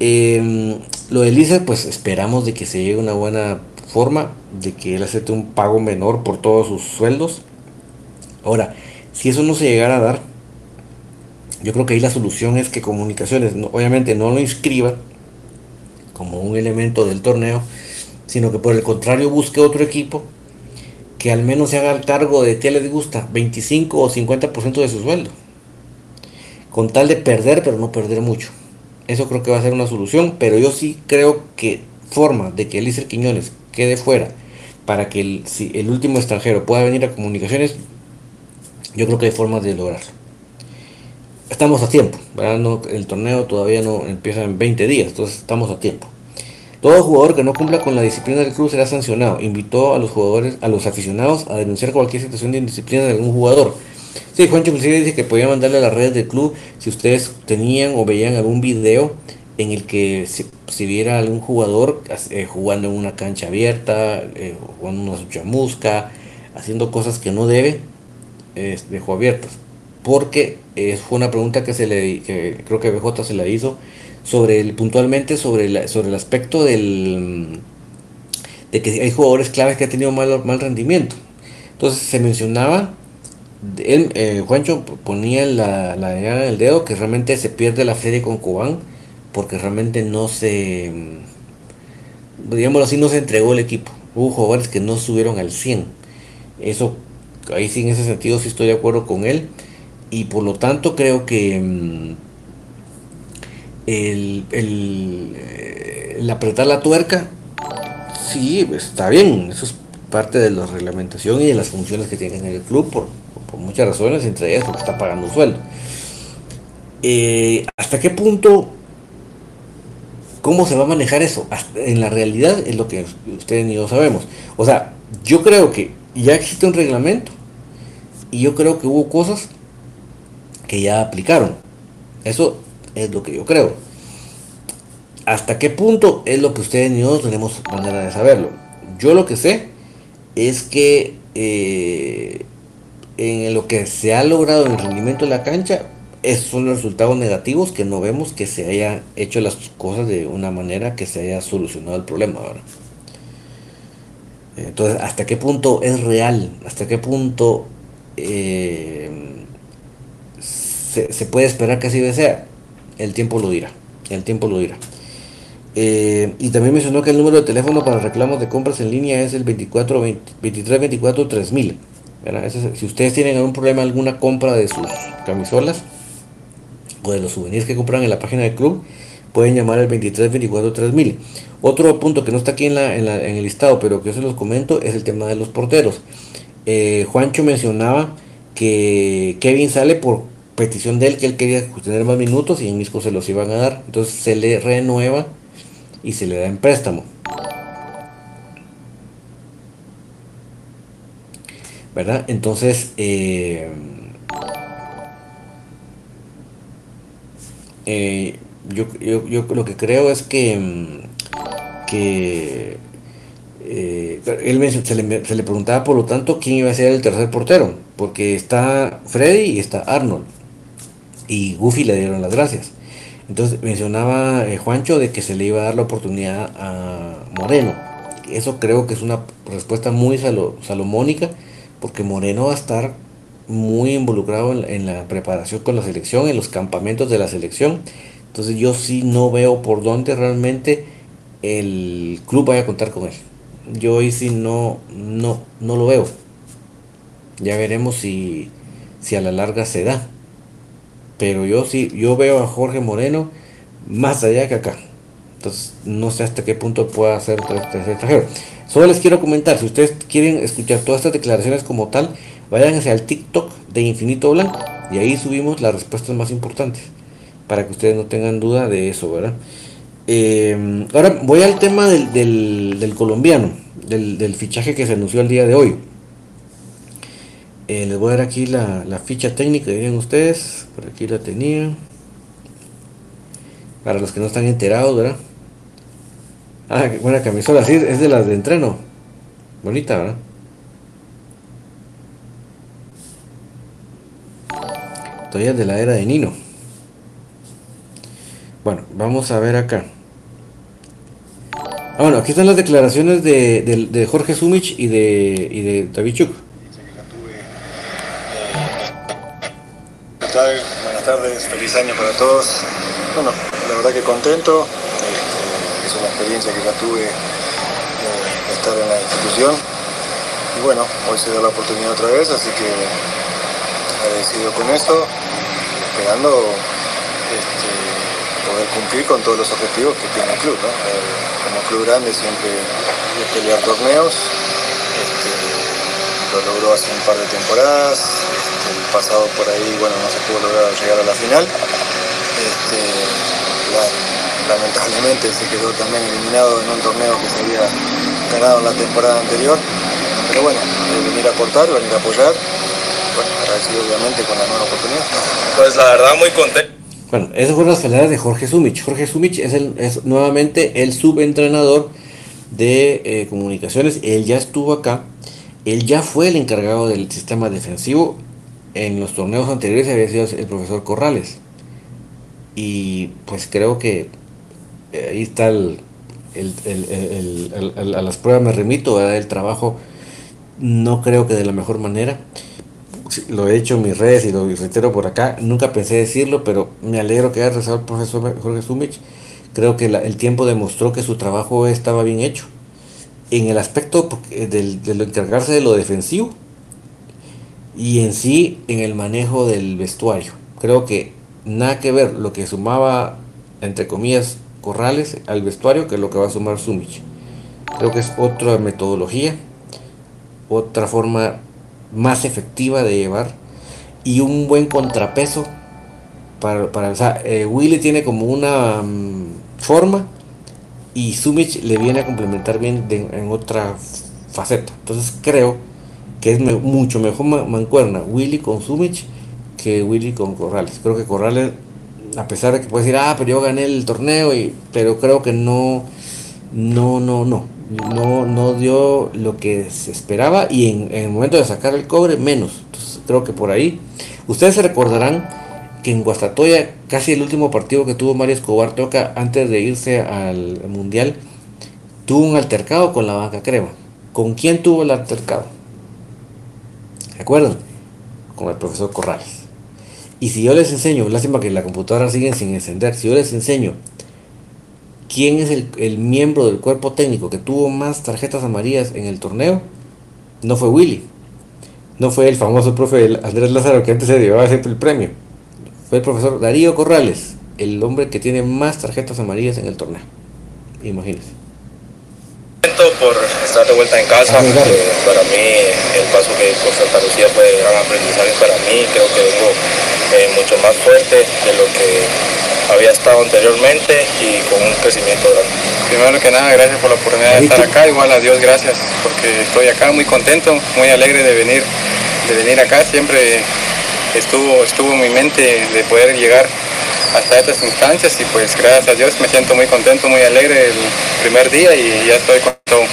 Em, lo de Licer, pues esperamos de que se llegue a una buena forma, de que él acepte un pago menor por todos sus sueldos. Ahora, si eso no se llegara a dar, yo creo que ahí la solución es que comunicaciones, obviamente no lo inscriba como un elemento del torneo, sino que por el contrario busque otro equipo que al menos se haga el cargo de qué les gusta, 25 o 50% de su sueldo. Con tal de perder, pero no perder mucho. Eso creo que va a ser una solución, pero yo sí creo que forma de que Elícer Quiñones quede fuera para que el, si el último extranjero pueda venir a comunicaciones, yo creo que hay formas de lograrlo estamos a tiempo, el torneo todavía no empieza en 20 días, entonces estamos a tiempo. Todo jugador que no cumpla con la disciplina del club será sancionado. Invitó a los jugadores, a los aficionados a denunciar cualquier situación de indisciplina de algún jugador. Sí, Juancho inclusive dice que podía mandarle a las redes del club si ustedes tenían o veían algún video en el que se, viera algún jugador eh, jugando en una cancha abierta, eh, jugando una chamusca, haciendo cosas que no debe, dejó abiertas porque eh, fue una pregunta que se le que creo que BJ se la hizo sobre el puntualmente sobre sobre el aspecto del de que hay jugadores claves que han tenido mal, mal rendimiento. Entonces se mencionaba él, eh, Juancho ponía la, la del dedo que realmente se pierde la serie con Cobán porque realmente no se digámoslo así no se entregó el equipo. Hubo jugadores que no subieron al 100. Eso ahí sí en ese sentido sí estoy de acuerdo con él y por lo tanto creo que mm, el, el, apretar la tuerca, sí, está bien, eso es parte de la reglamentación y de las funciones que tiene el club por, muchas razones, entre ellas porque está pagando sueldo. Eh, ¿Hasta qué punto, cómo se va a manejar eso? en la realidad es lo que ustedes ni yo sabemos. O sea, yo creo que ya existe un reglamento y yo creo que hubo cosas que ya aplicaron. Eso es lo que yo creo. ¿Hasta qué punto es lo que ustedes y yo tenemos manera de saberlo? Yo lo que sé es que eh, en lo que se ha logrado en el rendimiento de la cancha, son resultados negativos que no vemos que se haya hecho las cosas de una manera que se haya solucionado el problema ahora. Entonces, ¿hasta qué punto es real? ¿Hasta qué punto eh, se, puede esperar que así sea. El tiempo lo dirá. El tiempo lo dirá. Eh, y también mencionó que el número de teléfono para reclamos de compras en línea es el 24 23 24 3000. si ustedes tienen algún problema, alguna compra de sus camisolas o de los souvenirs que compran en la página del club, pueden llamar al 23 24 3000. Otro punto que no está aquí en, la, en, el listado, pero que yo se los comento, es el tema de los porteros. Eh, Juancho mencionaba que Kevin sale por petición de él, que él quería tener más minutos y en Misco se los iban a dar. Entonces se le renueva y se le da en préstamo. ¿Verdad? Entonces, eh, eh, yo, lo que creo es que, que eh, él le, se le, preguntaba por lo tanto quién iba a ser el tercer portero, porque está Freddy y está Arnold. Y Goofy le dieron las gracias. Entonces mencionaba eh, Juancho de que se le iba a dar la oportunidad a Moreno. Eso creo que es una respuesta muy salomónica, porque Moreno va a estar muy involucrado en, la preparación con la selección, en los campamentos de la selección. Entonces yo sí no veo por dónde realmente el club vaya a contar con él. Yo hoy sí no, no, no lo veo. Ya veremos si, si a la larga se da. Pero yo sí, yo veo a Jorge Moreno más allá que acá. Entonces, no sé hasta qué punto pueda ser extranjero. Solo les quiero comentar, si ustedes quieren escuchar todas estas declaraciones como tal, váyanse al TikTok de Infinito Blanco. Y ahí subimos las respuestas más importantes. Para que ustedes no tengan duda de eso, ¿verdad? Eh, ahora voy al tema del, del, colombiano, del, del, fichaje que se anunció el día de hoy. Eh, les voy a dar aquí la, la ficha técnica, dirían ustedes. Por aquí la tenía. Para los que no están enterados, ¿verdad? Ah, qué buena camisola. Sí, es de las de entreno. Bonita, ¿verdad? Todavía de la era de Nino. Bueno, vamos a ver acá. Ah, bueno, aquí están las declaraciones de, de, Jorge Sumich y de, y de David. Feliz año para todos. Bueno, la verdad que contento, este, es una experiencia que ya tuve de estar en la institución y bueno, hoy se da la oportunidad otra vez, así que agradecido con eso, esperando este, poder cumplir con todos los objetivos que tiene el club. Eh, como club grande siempre pelear torneos, este, lo logró hace un par de temporadas, pasado por ahí, bueno, no se pudo lograr llegar a la final. Este, lamentablemente se quedó también eliminado en un torneo que se había ganado en la temporada anterior. Pero bueno, venir a aportar, venir a apoyar. Bueno, agradecido obviamente con la nueva oportunidad. Pues la verdad muy contento. Bueno, esas fueron las palabras de Jorge Sumich. Jorge Sumich es, el, es nuevamente el subentrenador de eh, comunicaciones. Él ya estuvo acá. Él ya fue el encargado del sistema defensivo en los torneos anteriores había sido el profesor Corrales. Y pues creo que eh, ahí está el, a las pruebas me remito, el trabajo no creo que de la mejor manera. Lo he hecho en mis redes y lo reitero por acá. Nunca pensé decirlo, pero me alegro que haya rezado el profesor Jorge Sumich. Creo que el tiempo demostró que su trabajo estaba bien hecho. En el aspecto de lo encargarse de lo defensivo, y en sí en el manejo del vestuario. Creo que nada que ver lo que sumaba, entre comillas, Corrales al vestuario que lo que va a sumar Sumich. Creo que es otra metodología, otra forma más efectiva de llevar y un buen contrapeso para, para o sea, eh, Willy tiene como una mm, forma y Sumich le viene a complementar bien en otra faceta. Entonces creo que es mucho mejor mancuerna Willy con Sumich que Willy con Corrales. Creo que Corrales, a pesar de que puede decir, ah, pero yo gané el torneo, y, pero creo que no, no, no, no, no, no dio lo que se esperaba y en, el momento de sacar el cobre, menos. Entonces creo que por ahí, ustedes se recordarán que en Guastatoya, casi el último partido que tuvo Mario Escobar Toca antes de irse al Mundial, tuvo un altercado con la banca crema. ¿Con quién tuvo el altercado? ¿De acuerdo? Con el profesor Corrales. Y si yo les enseño, lástima que la computadora sigue sin encender, si yo les enseño quién es el, el miembro del cuerpo técnico que tuvo más tarjetas amarillas en el torneo, no fue Willy, no fue el famoso profe Andrés Lázaro que antes se llevaba siempre el premio, fue el profesor Darío Corrales, el hombre que tiene más tarjetas amarillas en el torneo. Imagínense. por estar de vuelta en casa. Ah, claro. Eh, para mí el paso que por Santa Lucía fue gran aprendizaje para mí. Creo que vengo eh, mucho más fuerte de lo que había estado anteriormente y con un crecimiento grande. Primero que nada, gracias por la oportunidad de estar acá. Igual a Dios, gracias porque estoy acá muy contento, muy alegre de venir, de venir acá. Siempre estuvo, estuvo en mi mente de poder llegar hasta estas instancias y pues gracias a Dios me siento muy contento, muy alegre el primer día y ya estoy con todo.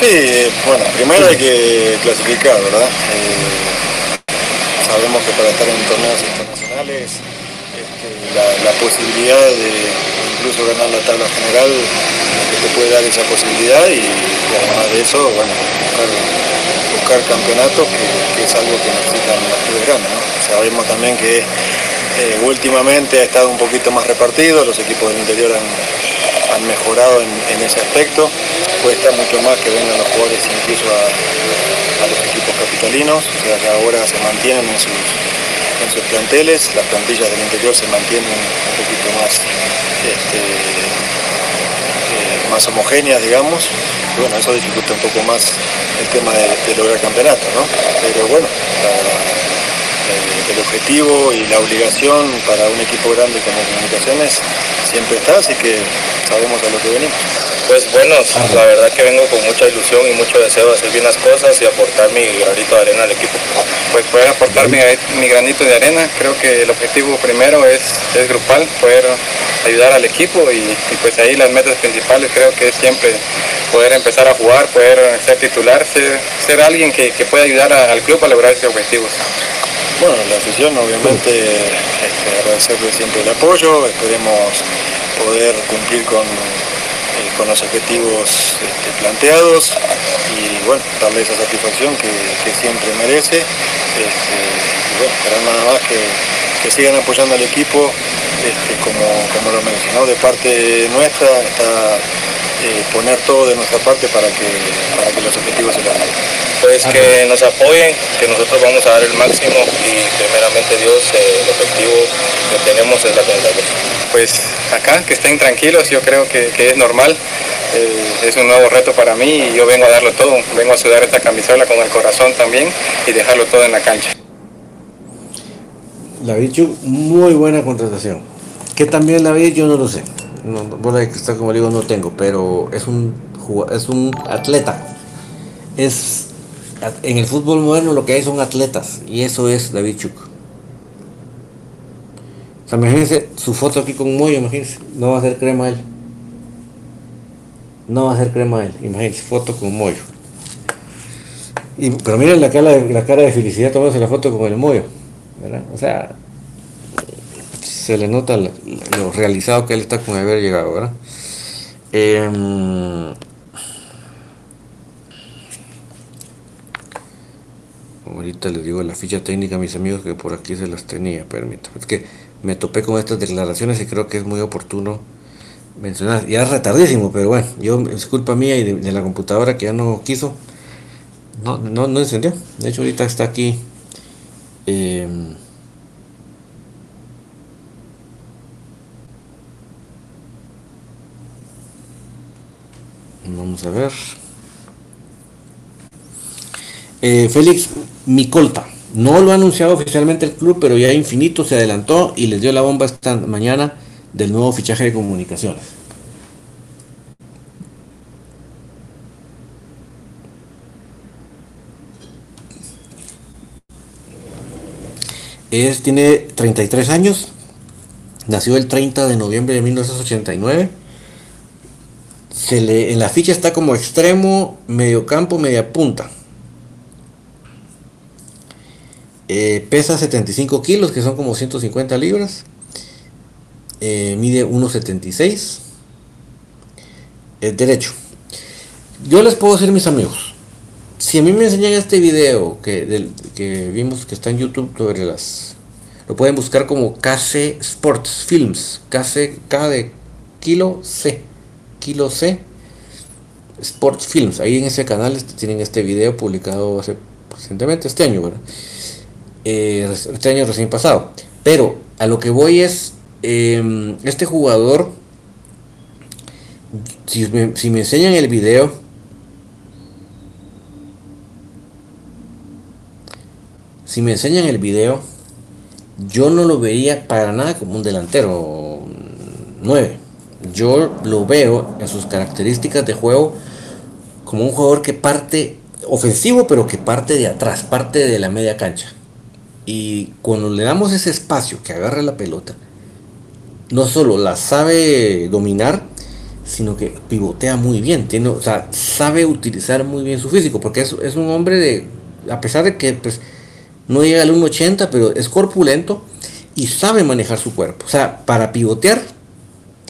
Sí, bueno, primero hay que clasificar, ¿verdad? Eh, sabemos que para estar en torneos internacionales este, la, la posibilidad de incluso ganar la tabla general que te puede dar esa posibilidad y, y además de eso, bueno, buscar, buscar campeonatos que, que es algo que necesitan los clubes grandes, ¿no? Sabemos también que eh, últimamente ha estado un poquito más repartido, los equipos del interior han, han mejorado en, ese aspecto, cuesta mucho más que vengan los jugadores incluso a, a los equipos capitalinos, o sea que ahora se mantienen en sus, en sus planteles, las plantillas del interior se mantienen un poquito más, este, eh, más homogéneas, digamos, y bueno, eso dificulta un poco más el tema de, de lograr campeonato, ¿no? Pero bueno, la- el, el objetivo y la obligación para un equipo grande como Comunicaciones siempre está, así que sabemos a lo que venimos. Pues bueno, la verdad que vengo con mucha ilusión y mucho deseo de hacer bien las cosas y aportar mi granito de arena al equipo. Pues poder aportar mi, mi granito de arena, creo que el objetivo primero es, es grupal, poder ayudar al equipo y, y pues ahí las metas principales creo que es siempre poder empezar a jugar, poder ser titular, ser, ser alguien que, que pueda ayudar a- al club a lograr esos objetivos. Bueno, la afición obviamente este, agradecerle siempre el apoyo, esperemos poder cumplir con, eh, con los objetivos este, planteados y bueno, darle esa satisfacción que, siempre merece. Este, esperar nada más que, que sigan apoyando al equipo este, como, como lo. ¿no? De parte nuestra está eh, poner todo de nuestra parte para que, para que los objetivos se logren. Pues que nos apoyen, que nosotros vamos a dar el máximo y primeramente Dios, eh, el objetivo que tenemos es la tentativa. Pues acá, que estén tranquilos, yo creo que, que es normal. Eh, es un nuevo reto para mí y yo vengo a darlo todo. Vengo a sudar esta camisola con el corazón también y dejarlo todo en la cancha. La Bichu, muy buena contratación. Que también la vi, yo no lo sé. No, bola de cristal, como digo, no tengo, pero es un, es un atleta. Es en el fútbol moderno lo que hay son atletas y eso es David Chuk. O sea, imagínense su foto aquí con Moyo, imagínense, no va a ser crema él. No va a ser crema él, imagínense, foto con Moyo. Y, pero miren la cara, la cara de felicidad tomándose la foto con el Moyo. O sea, se le nota lo, lo realizado que él está con haber llegado, ¿verdad? Em, Ahorita les digo la ficha técnica a mis amigos que por aquí se las tenía, permítanme. Es que me topé con estas declaraciones y creo que es muy oportuno mencionar. Ya es retardísimo, pero bueno, yo es culpa mía y de, de la computadora que ya no quiso. No, no, no encendió. De hecho, ahorita está aquí. eh, a ver. Eh, Félix Micolta. No lo ha anunciado oficialmente el club, pero ya Infinito se adelantó y les dio la bomba esta mañana del nuevo fichaje de comunicaciones. Es, tiene 33 años, nació el 30 de noviembre de 1989. Se le, en la ficha está como extremo, mediocampo, media punta. Eh, pesa 75 kilos, que son como 150 libras. Eh, mide 1,76. Es derecho. Yo les puedo decir, mis amigos, si a mí me enseñan este video que, que vimos que está en YouTube sobre las, Lo pueden buscar como KC Sports Films. KC, K de Kilo C. Kilo C. Sports Films. Ahí en ese canal tienen este video publicado hace recientemente, este año. Eh, este año recién pasado. Pero a lo que voy es, em, este jugador, si me, si me enseñan el video, si me enseñan el video, yo no lo veía para nada como un delantero 9. Yo lo veo en sus características de juego como un jugador que parte ofensivo, pero que parte de atrás, parte de la media cancha. Y cuando le damos ese espacio que agarre la pelota, no solo la sabe dominar, sino que pivotea muy bien, tiene, o sea, sabe utilizar muy bien su físico, porque es, es un hombre de, a pesar de que pues, no llega al 1,80, pero es corpulento y sabe manejar su cuerpo. O sea, para pivotear,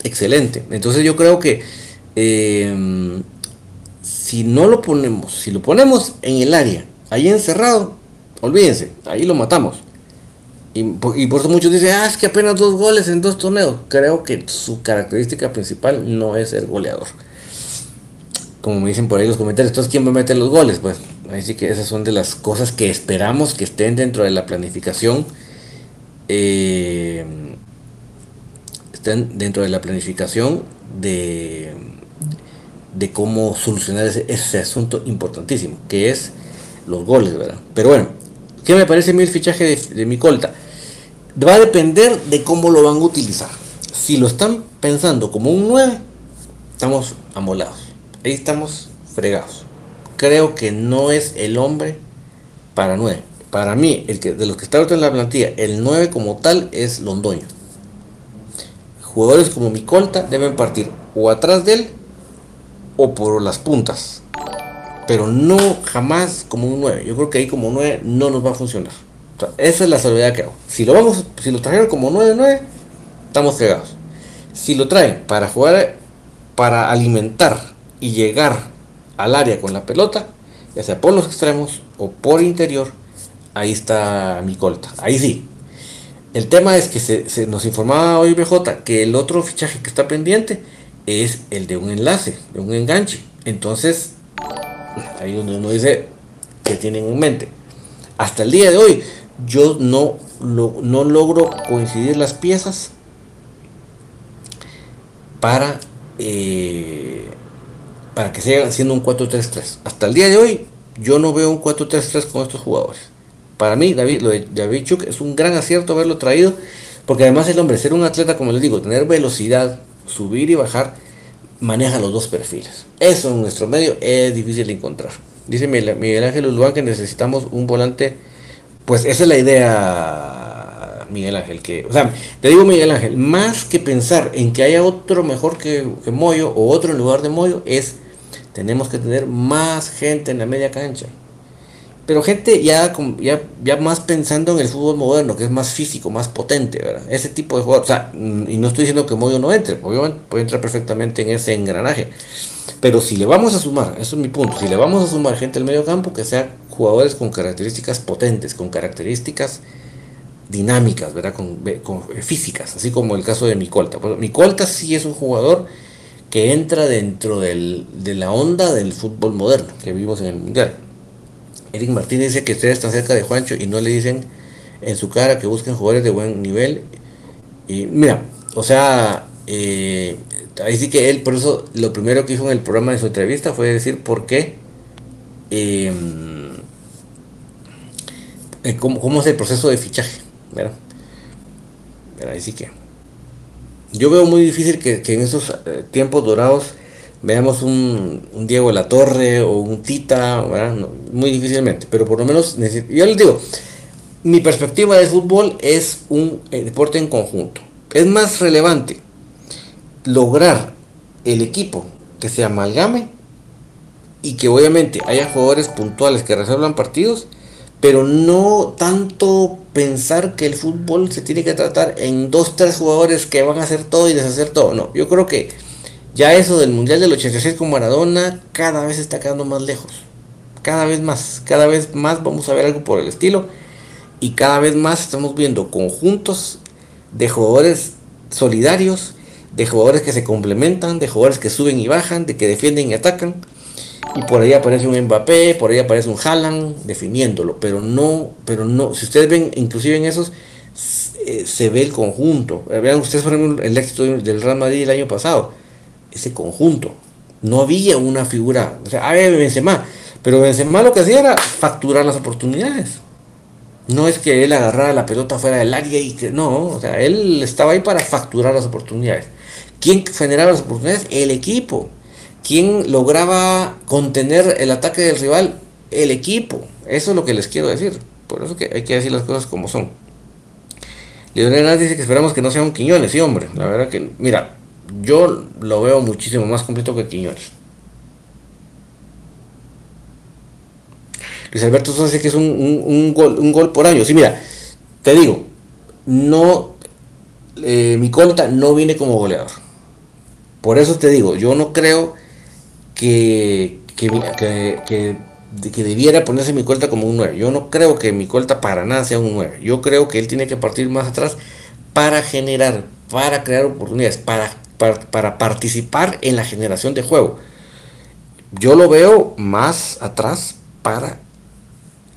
excelente. Entonces yo creo que eh, si no lo ponemos, si lo ponemos en el área, ahí encerrado, olvídense, ahí lo matamos. Y por, eso muchos dicen, ah, es que apenas dos goles en dos torneos. Creo que su característica principal no es ser goleador. Como me dicen por ahí los comentarios, entonces ¿quién va a meter los goles? Pues así que esas son de las cosas que esperamos que estén dentro de la planificación. Eh, estén dentro de la planificación de, de cómo solucionar ese, ese asunto importantísimo, que es los goles, ¿verdad? Pero bueno, ¿Qué me parece a mí el fichaje de, mi colta? Va a depender de cómo lo van a utilizar. Si lo están pensando como un 9, estamos amolados. Ahí estamos fregados. Creo que no es el hombre para 9. Para mí, el que, de los que están en la plantilla, el 9 como tal es Londoño. Jugadores como mi colta deben partir o atrás de él o por las puntas pero no jamás como un 9. Yo creo que ahí como 9 no nos va a funcionar. esa es la salvedad que hago. Si lo vamos, si lo trajeron como 9-9, estamos fregados. Si lo traen para jugar, para alimentar y llegar al área con la pelota, ya sea por los extremos o por interior, ahí está mi colta. Ahí sí. El tema es que se, nos informaba hoy BJ que el otro fichaje que está pendiente es el de un enlace, de un enganche. Entonces, Ahí donde uno dice que tienen en mente. Hasta el día de hoy yo no, no logro coincidir las piezas para, eh, para que siga siendo un 4-3-3. Hasta el día de hoy yo no veo un 4-3-3 con estos jugadores. Para mí, David, lo de David Chuk es un gran acierto haberlo traído, porque además el hombre, ser un atleta, como les digo, tener velocidad, subir y bajar, maneja los dos perfiles. Eso en nuestro medio es difícil de encontrar. Dice Miguel Ángel Uluán que necesitamos un volante. Pues esa es la idea, Miguel Ángel. Que, o sea, te digo Miguel Ángel, más que pensar en que haya otro mejor que, que Moyo o otro en lugar de Moyo, es tenemos que tener más gente en la media cancha. Pero gente ya, ya, ya más pensando en el fútbol moderno, que es más físico, más potente, ¿verdad? Ese tipo de jugadores. O sea, y no estoy diciendo que Moyo no entre, obviamente puede entrar perfectamente en ese engranaje. Pero si le vamos a sumar, eso es mi punto, si le vamos a sumar gente al medio campo, que sean jugadores con características potentes, con características dinámicas, ¿verdad? Con, físicas, así como el caso de Micolta. Pues, Micolta sí es un jugador que entra dentro del, de la onda del fútbol moderno que vivimos en el Mundial. Eric Martínez dice que ustedes están cerca de Juancho y no le dicen en su cara que busquen jugadores de buen nivel. Y mira, o sea, eh, ahí sí que él, por eso lo primero que hizo en el programa de su entrevista fue decir por qué, em, eh, cómo, es el proceso de fichaje. ¿verdad? ahí sí que yo veo muy difícil que, en esos eh, tiempos dorados veamos un, Diego la Torre o un Tita, muy difícilmente, pero por lo menos, yo les digo, mi perspectiva del fútbol es un deporte en conjunto. Es más relevante lograr el equipo que se amalgame y que obviamente haya jugadores puntuales que resuelvan partidos, pero no tanto pensar que el fútbol se tiene que tratar en dos, tres jugadores que van a hacer todo y deshacer todo. No, yo creo que ya eso del Mundial del 86 con Maradona cada vez está quedando más lejos. Cada vez más, cada vez más vamos a ver algo por el estilo. y cada vez más estamos viendo conjuntos de jugadores solidarios, de jugadores que se complementan, de jugadores que suben y bajan, de que defienden y atacan. Y por ahí aparece un Mbappé, por ahí aparece un Haaland definiéndolo, pero no, pero no, si ustedes ven, inclusive en esos eh, se ve el conjunto. Eh, vean ustedes por ejemplo el éxito del Real Madrid el año pasado, ese conjunto. No había una figura, o sea, había Benzema, pero Benzema lo que hacía era facturar las oportunidades. No es que él agarrara la pelota fuera del área y que no, o sea, él estaba ahí para facturar las oportunidades. ¿Quién generaba las oportunidades? El equipo. ¿Quién lograba contener el ataque del rival? El equipo. Eso es lo que les quiero decir. Por eso que hay que decir las cosas como son. Leonel dice que esperamos que no sea un Quiñones, sí hombre. La verdad que, mira, yo lo veo muchísimo más completo que Quiñones. Luis Alberto Sosa que es un, gol, un gol por año. Sí, mira, te digo, no, eh, mi colta no viene como goleador. Por eso te digo, yo no creo que, que, debiera ponerse mi colta como un 9. Yo no creo que mi colta para nada sea un 9. Yo creo que él tiene que partir más atrás para generar, para crear oportunidades, para, para participar en la generación de juego. Yo lo veo más atrás para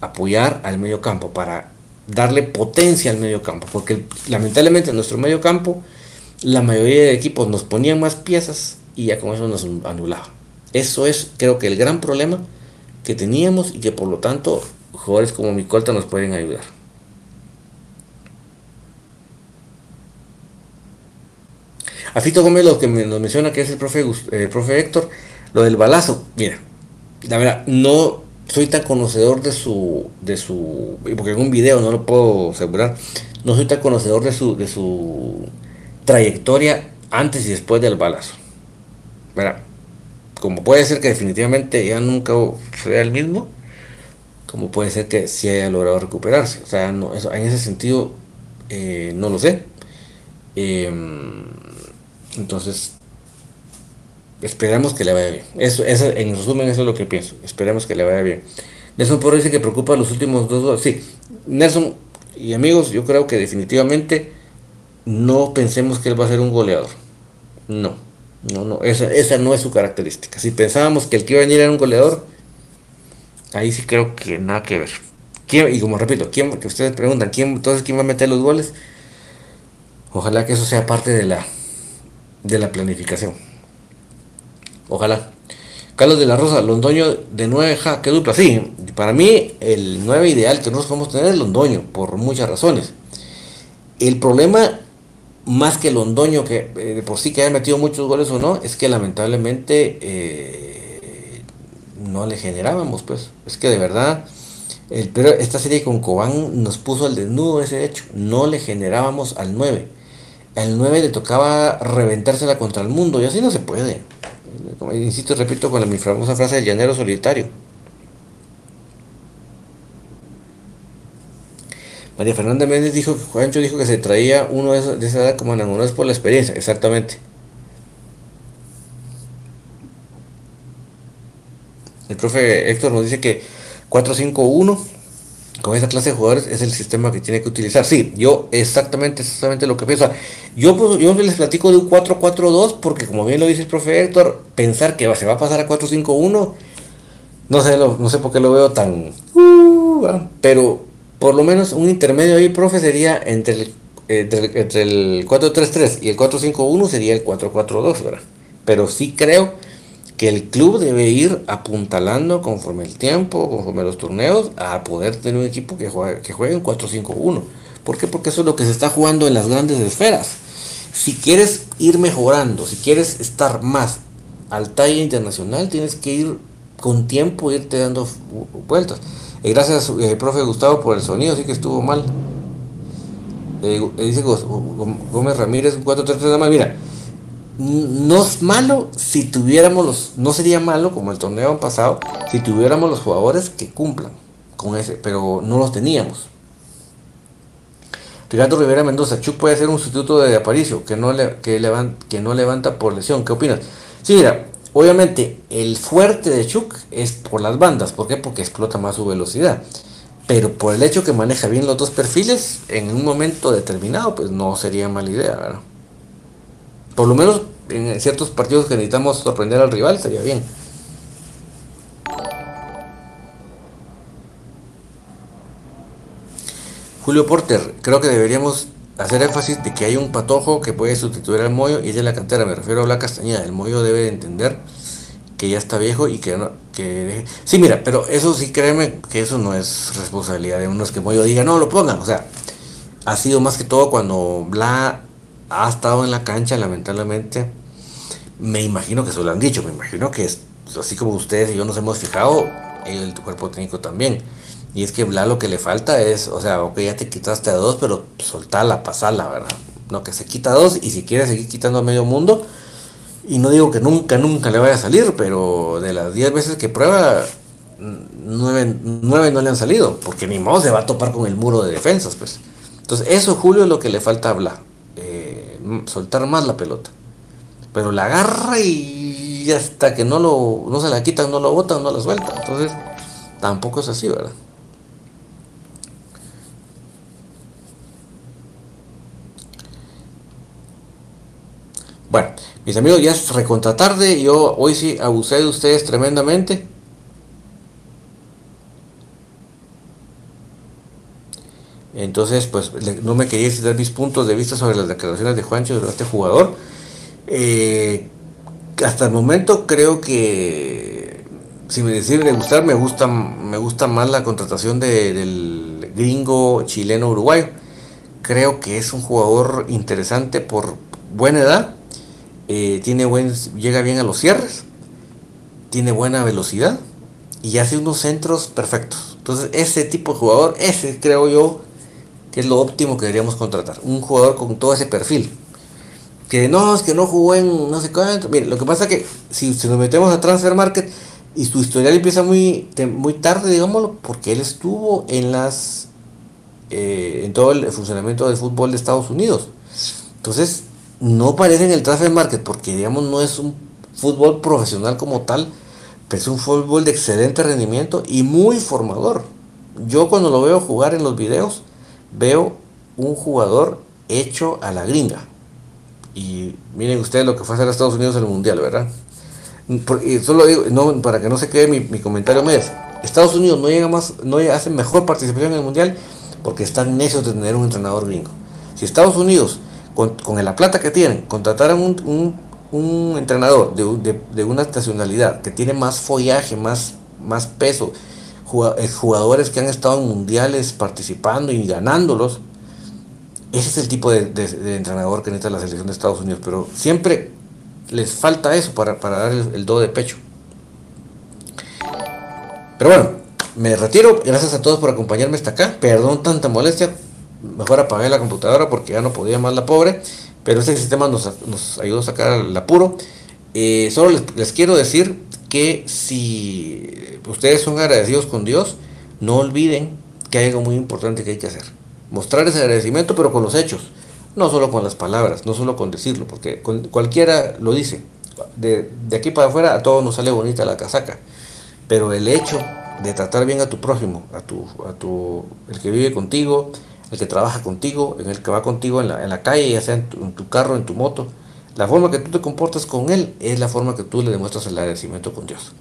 apoyar al medio campo, para darle potencia al medio campo, porque lamentablemente en nuestro medio campo la mayoría de equipos nos ponían más piezas y ya con eso nos anulaba. Eso es creo que el gran problema que teníamos y que por lo tanto jugadores como Micolta nos pueden ayudar. A Fito Gómez lo que nos menciona que es el profe, el profe Héctor, lo del balazo, mira, la verdad, no soy tan conocedor de su, de su, porque en un video no lo puedo asegurar, no soy tan conocedor de su, de su trayectoria antes y después del balazo. Mira, como puede ser que definitivamente ya nunca sea el mismo, como puede ser que sí haya logrado recuperarse. O sea, no, eso, en ese sentido eh, no lo sé. Em, entonces, Esperamos que le vaya bien. Eso, eso, en resumen, eso es lo que pienso. Esperemos que le vaya bien. Nelson Porro dice que preocupa los últimos dos Sí, Nelson y amigos, yo creo que definitivamente no pensemos que él va a ser un goleador. No, no, no, esa, esa no es su característica. Si pensábamos que el que iba a venir era un goleador, ahí sí creo que nada que ver. y como repito, ¿quién, que ustedes preguntan, ¿quién, entonces quién va a meter los goles? Ojalá que eso sea parte de la, de la planificación. Ojalá. Carlos de la Rosa, Londoño de 9, ja, qué dupla. Sí, para mí el 9 ideal que nosotros podemos tener es Londoño, por muchas razones. El problema, más que Londoño, que eh, de por sí que haya metido muchos goles o no, es que lamentablemente eh, no le generábamos, pues. Es que de verdad, pero esta serie con Cobán nos puso al desnudo ese hecho. No le generábamos al 9. Al 9 le tocaba reventársela contra el mundo y así no se puede insisto, repito con la, mi famosa frase del llanero solitario. María Fernanda Méndez dijo que Juancho dijo que se traía uno de esa, edad como es por la experiencia, exactamente. El profe Héctor nos dice que 451 con esa clase de jugadores es el sistema que tiene que utilizar. Sí, yo exactamente, exactamente lo que pienso. Yo, pues, yo les platico de un 4-4-2 porque como bien lo dice el profe Héctor, pensar que se va a pasar a 4-5-1, no sé, no sé por qué lo veo tan... Uh, pero por lo menos un intermedio ahí, profe, sería entre el, entre, el 4-3-3 y el 4-5-1 sería el 4-4-2, ¿verdad? Pero sí creo que el club debe ir apuntalando conforme el tiempo, conforme los torneos, a poder tener un equipo que juegue, que juegue en 4-5-1. ¿Por qué? Porque eso es lo que se está jugando en las grandes esferas. Si quieres ir mejorando, si quieres estar más al talla internacional, tienes que ir con tiempo, irte dando vueltas. Eh, gracias, eh, profe Gustavo, por el sonido, sí que estuvo mal. Eh, dice Gómez Ramírez, 4-3-3 nada más. Mira, no es malo si tuviéramos los, no sería malo como el torneo pasado, si tuviéramos los jugadores que cumplan con ese, pero no los teníamos. Ricardo Rivera Mendoza, Chuck puede ser un sustituto de Aparicio, que no, le, que, que no levanta por lesión. ¿Qué opinas? Sí, mira, obviamente el fuerte de Chuck es por las bandas. ¿Por qué? Porque explota más su velocidad. Pero por el hecho que maneja bien los dos perfiles, en un momento determinado, pues no sería mala idea, ¿verdad? Por lo menos en ciertos partidos que necesitamos sorprender al rival, sería bien. Julio Porter, creo que deberíamos hacer énfasis de que hay un patojo que puede sustituir al Moyo y es de la cantera, me refiero a la Castañeda. El Moyo debe de entender que ya está viejo y que no, que sí mira pero eso sí créeme que eso no es responsabilidad de unos que Moyo diga no lo pongan o sea ha sido más que todo cuando Bla ha estado en la cancha lamentablemente me imagino que eso lo han dicho me imagino que es, así como ustedes y yo nos hemos fijado el cuerpo técnico también y es que Bla lo que le falta es o sea ok ya te quitaste a dos pero soltala pasala verdad no que se quita a dos y si quiere seguir quitando a medio mundo y no digo que nunca, nunca le vaya a salir, pero de las 10 veces que prueba, 9, no le han salido, porque ni modo se va a topar con el muro de defensas, pues. Entonces, eso, Julio, es lo que le falta hablar. Eh, soltar más la pelota. Pero la agarra y hasta que no, lo, no se la quitan, no lo botan, no la suelta. Entonces, tampoco es así, ¿verdad? Bueno, mis amigos, ya es recontra tarde. Yo hoy sí abusé de ustedes tremendamente. Entonces, pues no me quería dar mis puntos de vista sobre las declaraciones de Juancho de este jugador. Eh, hasta el momento creo que, si me deciden de gustar, me gusta, me gusta más la contratación del gringo chileno uruguayo. Creo que es un jugador interesante por buena edad eh, tiene buen, llega bien a los cierres, tiene buena velocidad y hace unos centros perfectos. Entonces, ese tipo de jugador, ese creo yo que es lo óptimo que deberíamos contratar. Un jugador con todo ese perfil. Que no, es que no jugó en no sé cuánto. Mire, lo que pasa es que si, nos metemos a Transfer Market y su historial empieza muy, muy tarde, digámoslo, porque él estuvo en las eh, en todo el funcionamiento del fútbol de Estados Unidos. Entonces, no aparece en el transfer market porque digamos no es un fútbol profesional como tal, pero es un fútbol de excelente rendimiento y muy formador. Yo cuando lo veo jugar en los videos, veo un jugador hecho a la gringa. Y miren ustedes lo que fue hacer a Estados Unidos en el Mundial, ¿verdad? Y solo digo, no, para que no se quede mi, mi comentario mes. Estados Unidos no llega más, no hace mejor participación en el Mundial porque están necios de tener un entrenador gringo. Si Estados Unidos con, la plata que tienen, contrataran un, un, entrenador de, de, una nacionalidad que tiene más follaje, más, más peso, jugadores que han estado en mundiales participando y ganándolos, ese es el tipo de, entrenador que necesita la selección de Estados Unidos, pero siempre les falta eso para, dar el, el do de pecho. Pero bueno, me retiro. Gracias a todos por acompañarme hasta acá. Perdón tanta molestia mejor apagué la computadora porque ya no podía más la pobre, pero este sistema nos, ayudó a sacar el apuro. Eh, solo les, quiero decir que si ustedes son agradecidos con Dios, no olviden que hay algo muy importante que hay que hacer. Mostrar ese agradecimiento, pero con los hechos, no solo con las palabras, no solo con decirlo, porque cualquiera lo dice. De, de aquí para afuera a todos nos sale bonita la casaca, pero el hecho de tratar bien a tu prójimo, a tu, a tu, el que vive contigo, el que trabaja contigo, en el que va contigo en la, en la calle, ya sea en tu, carro, en tu moto. La forma que tú te comportas con él es la forma que tú le demuestras el agradecimiento con Dios.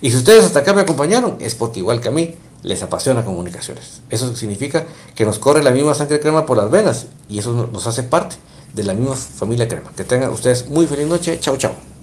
Y si ustedes hasta acá me acompañaron, es porque igual que a mí, les apasiona comunicaciones. Eso significa que nos corre la misma sangre crema por las venas y eso nos hace parte de la misma familia crema. Que tengan ustedes muy feliz noche. Chao, chao.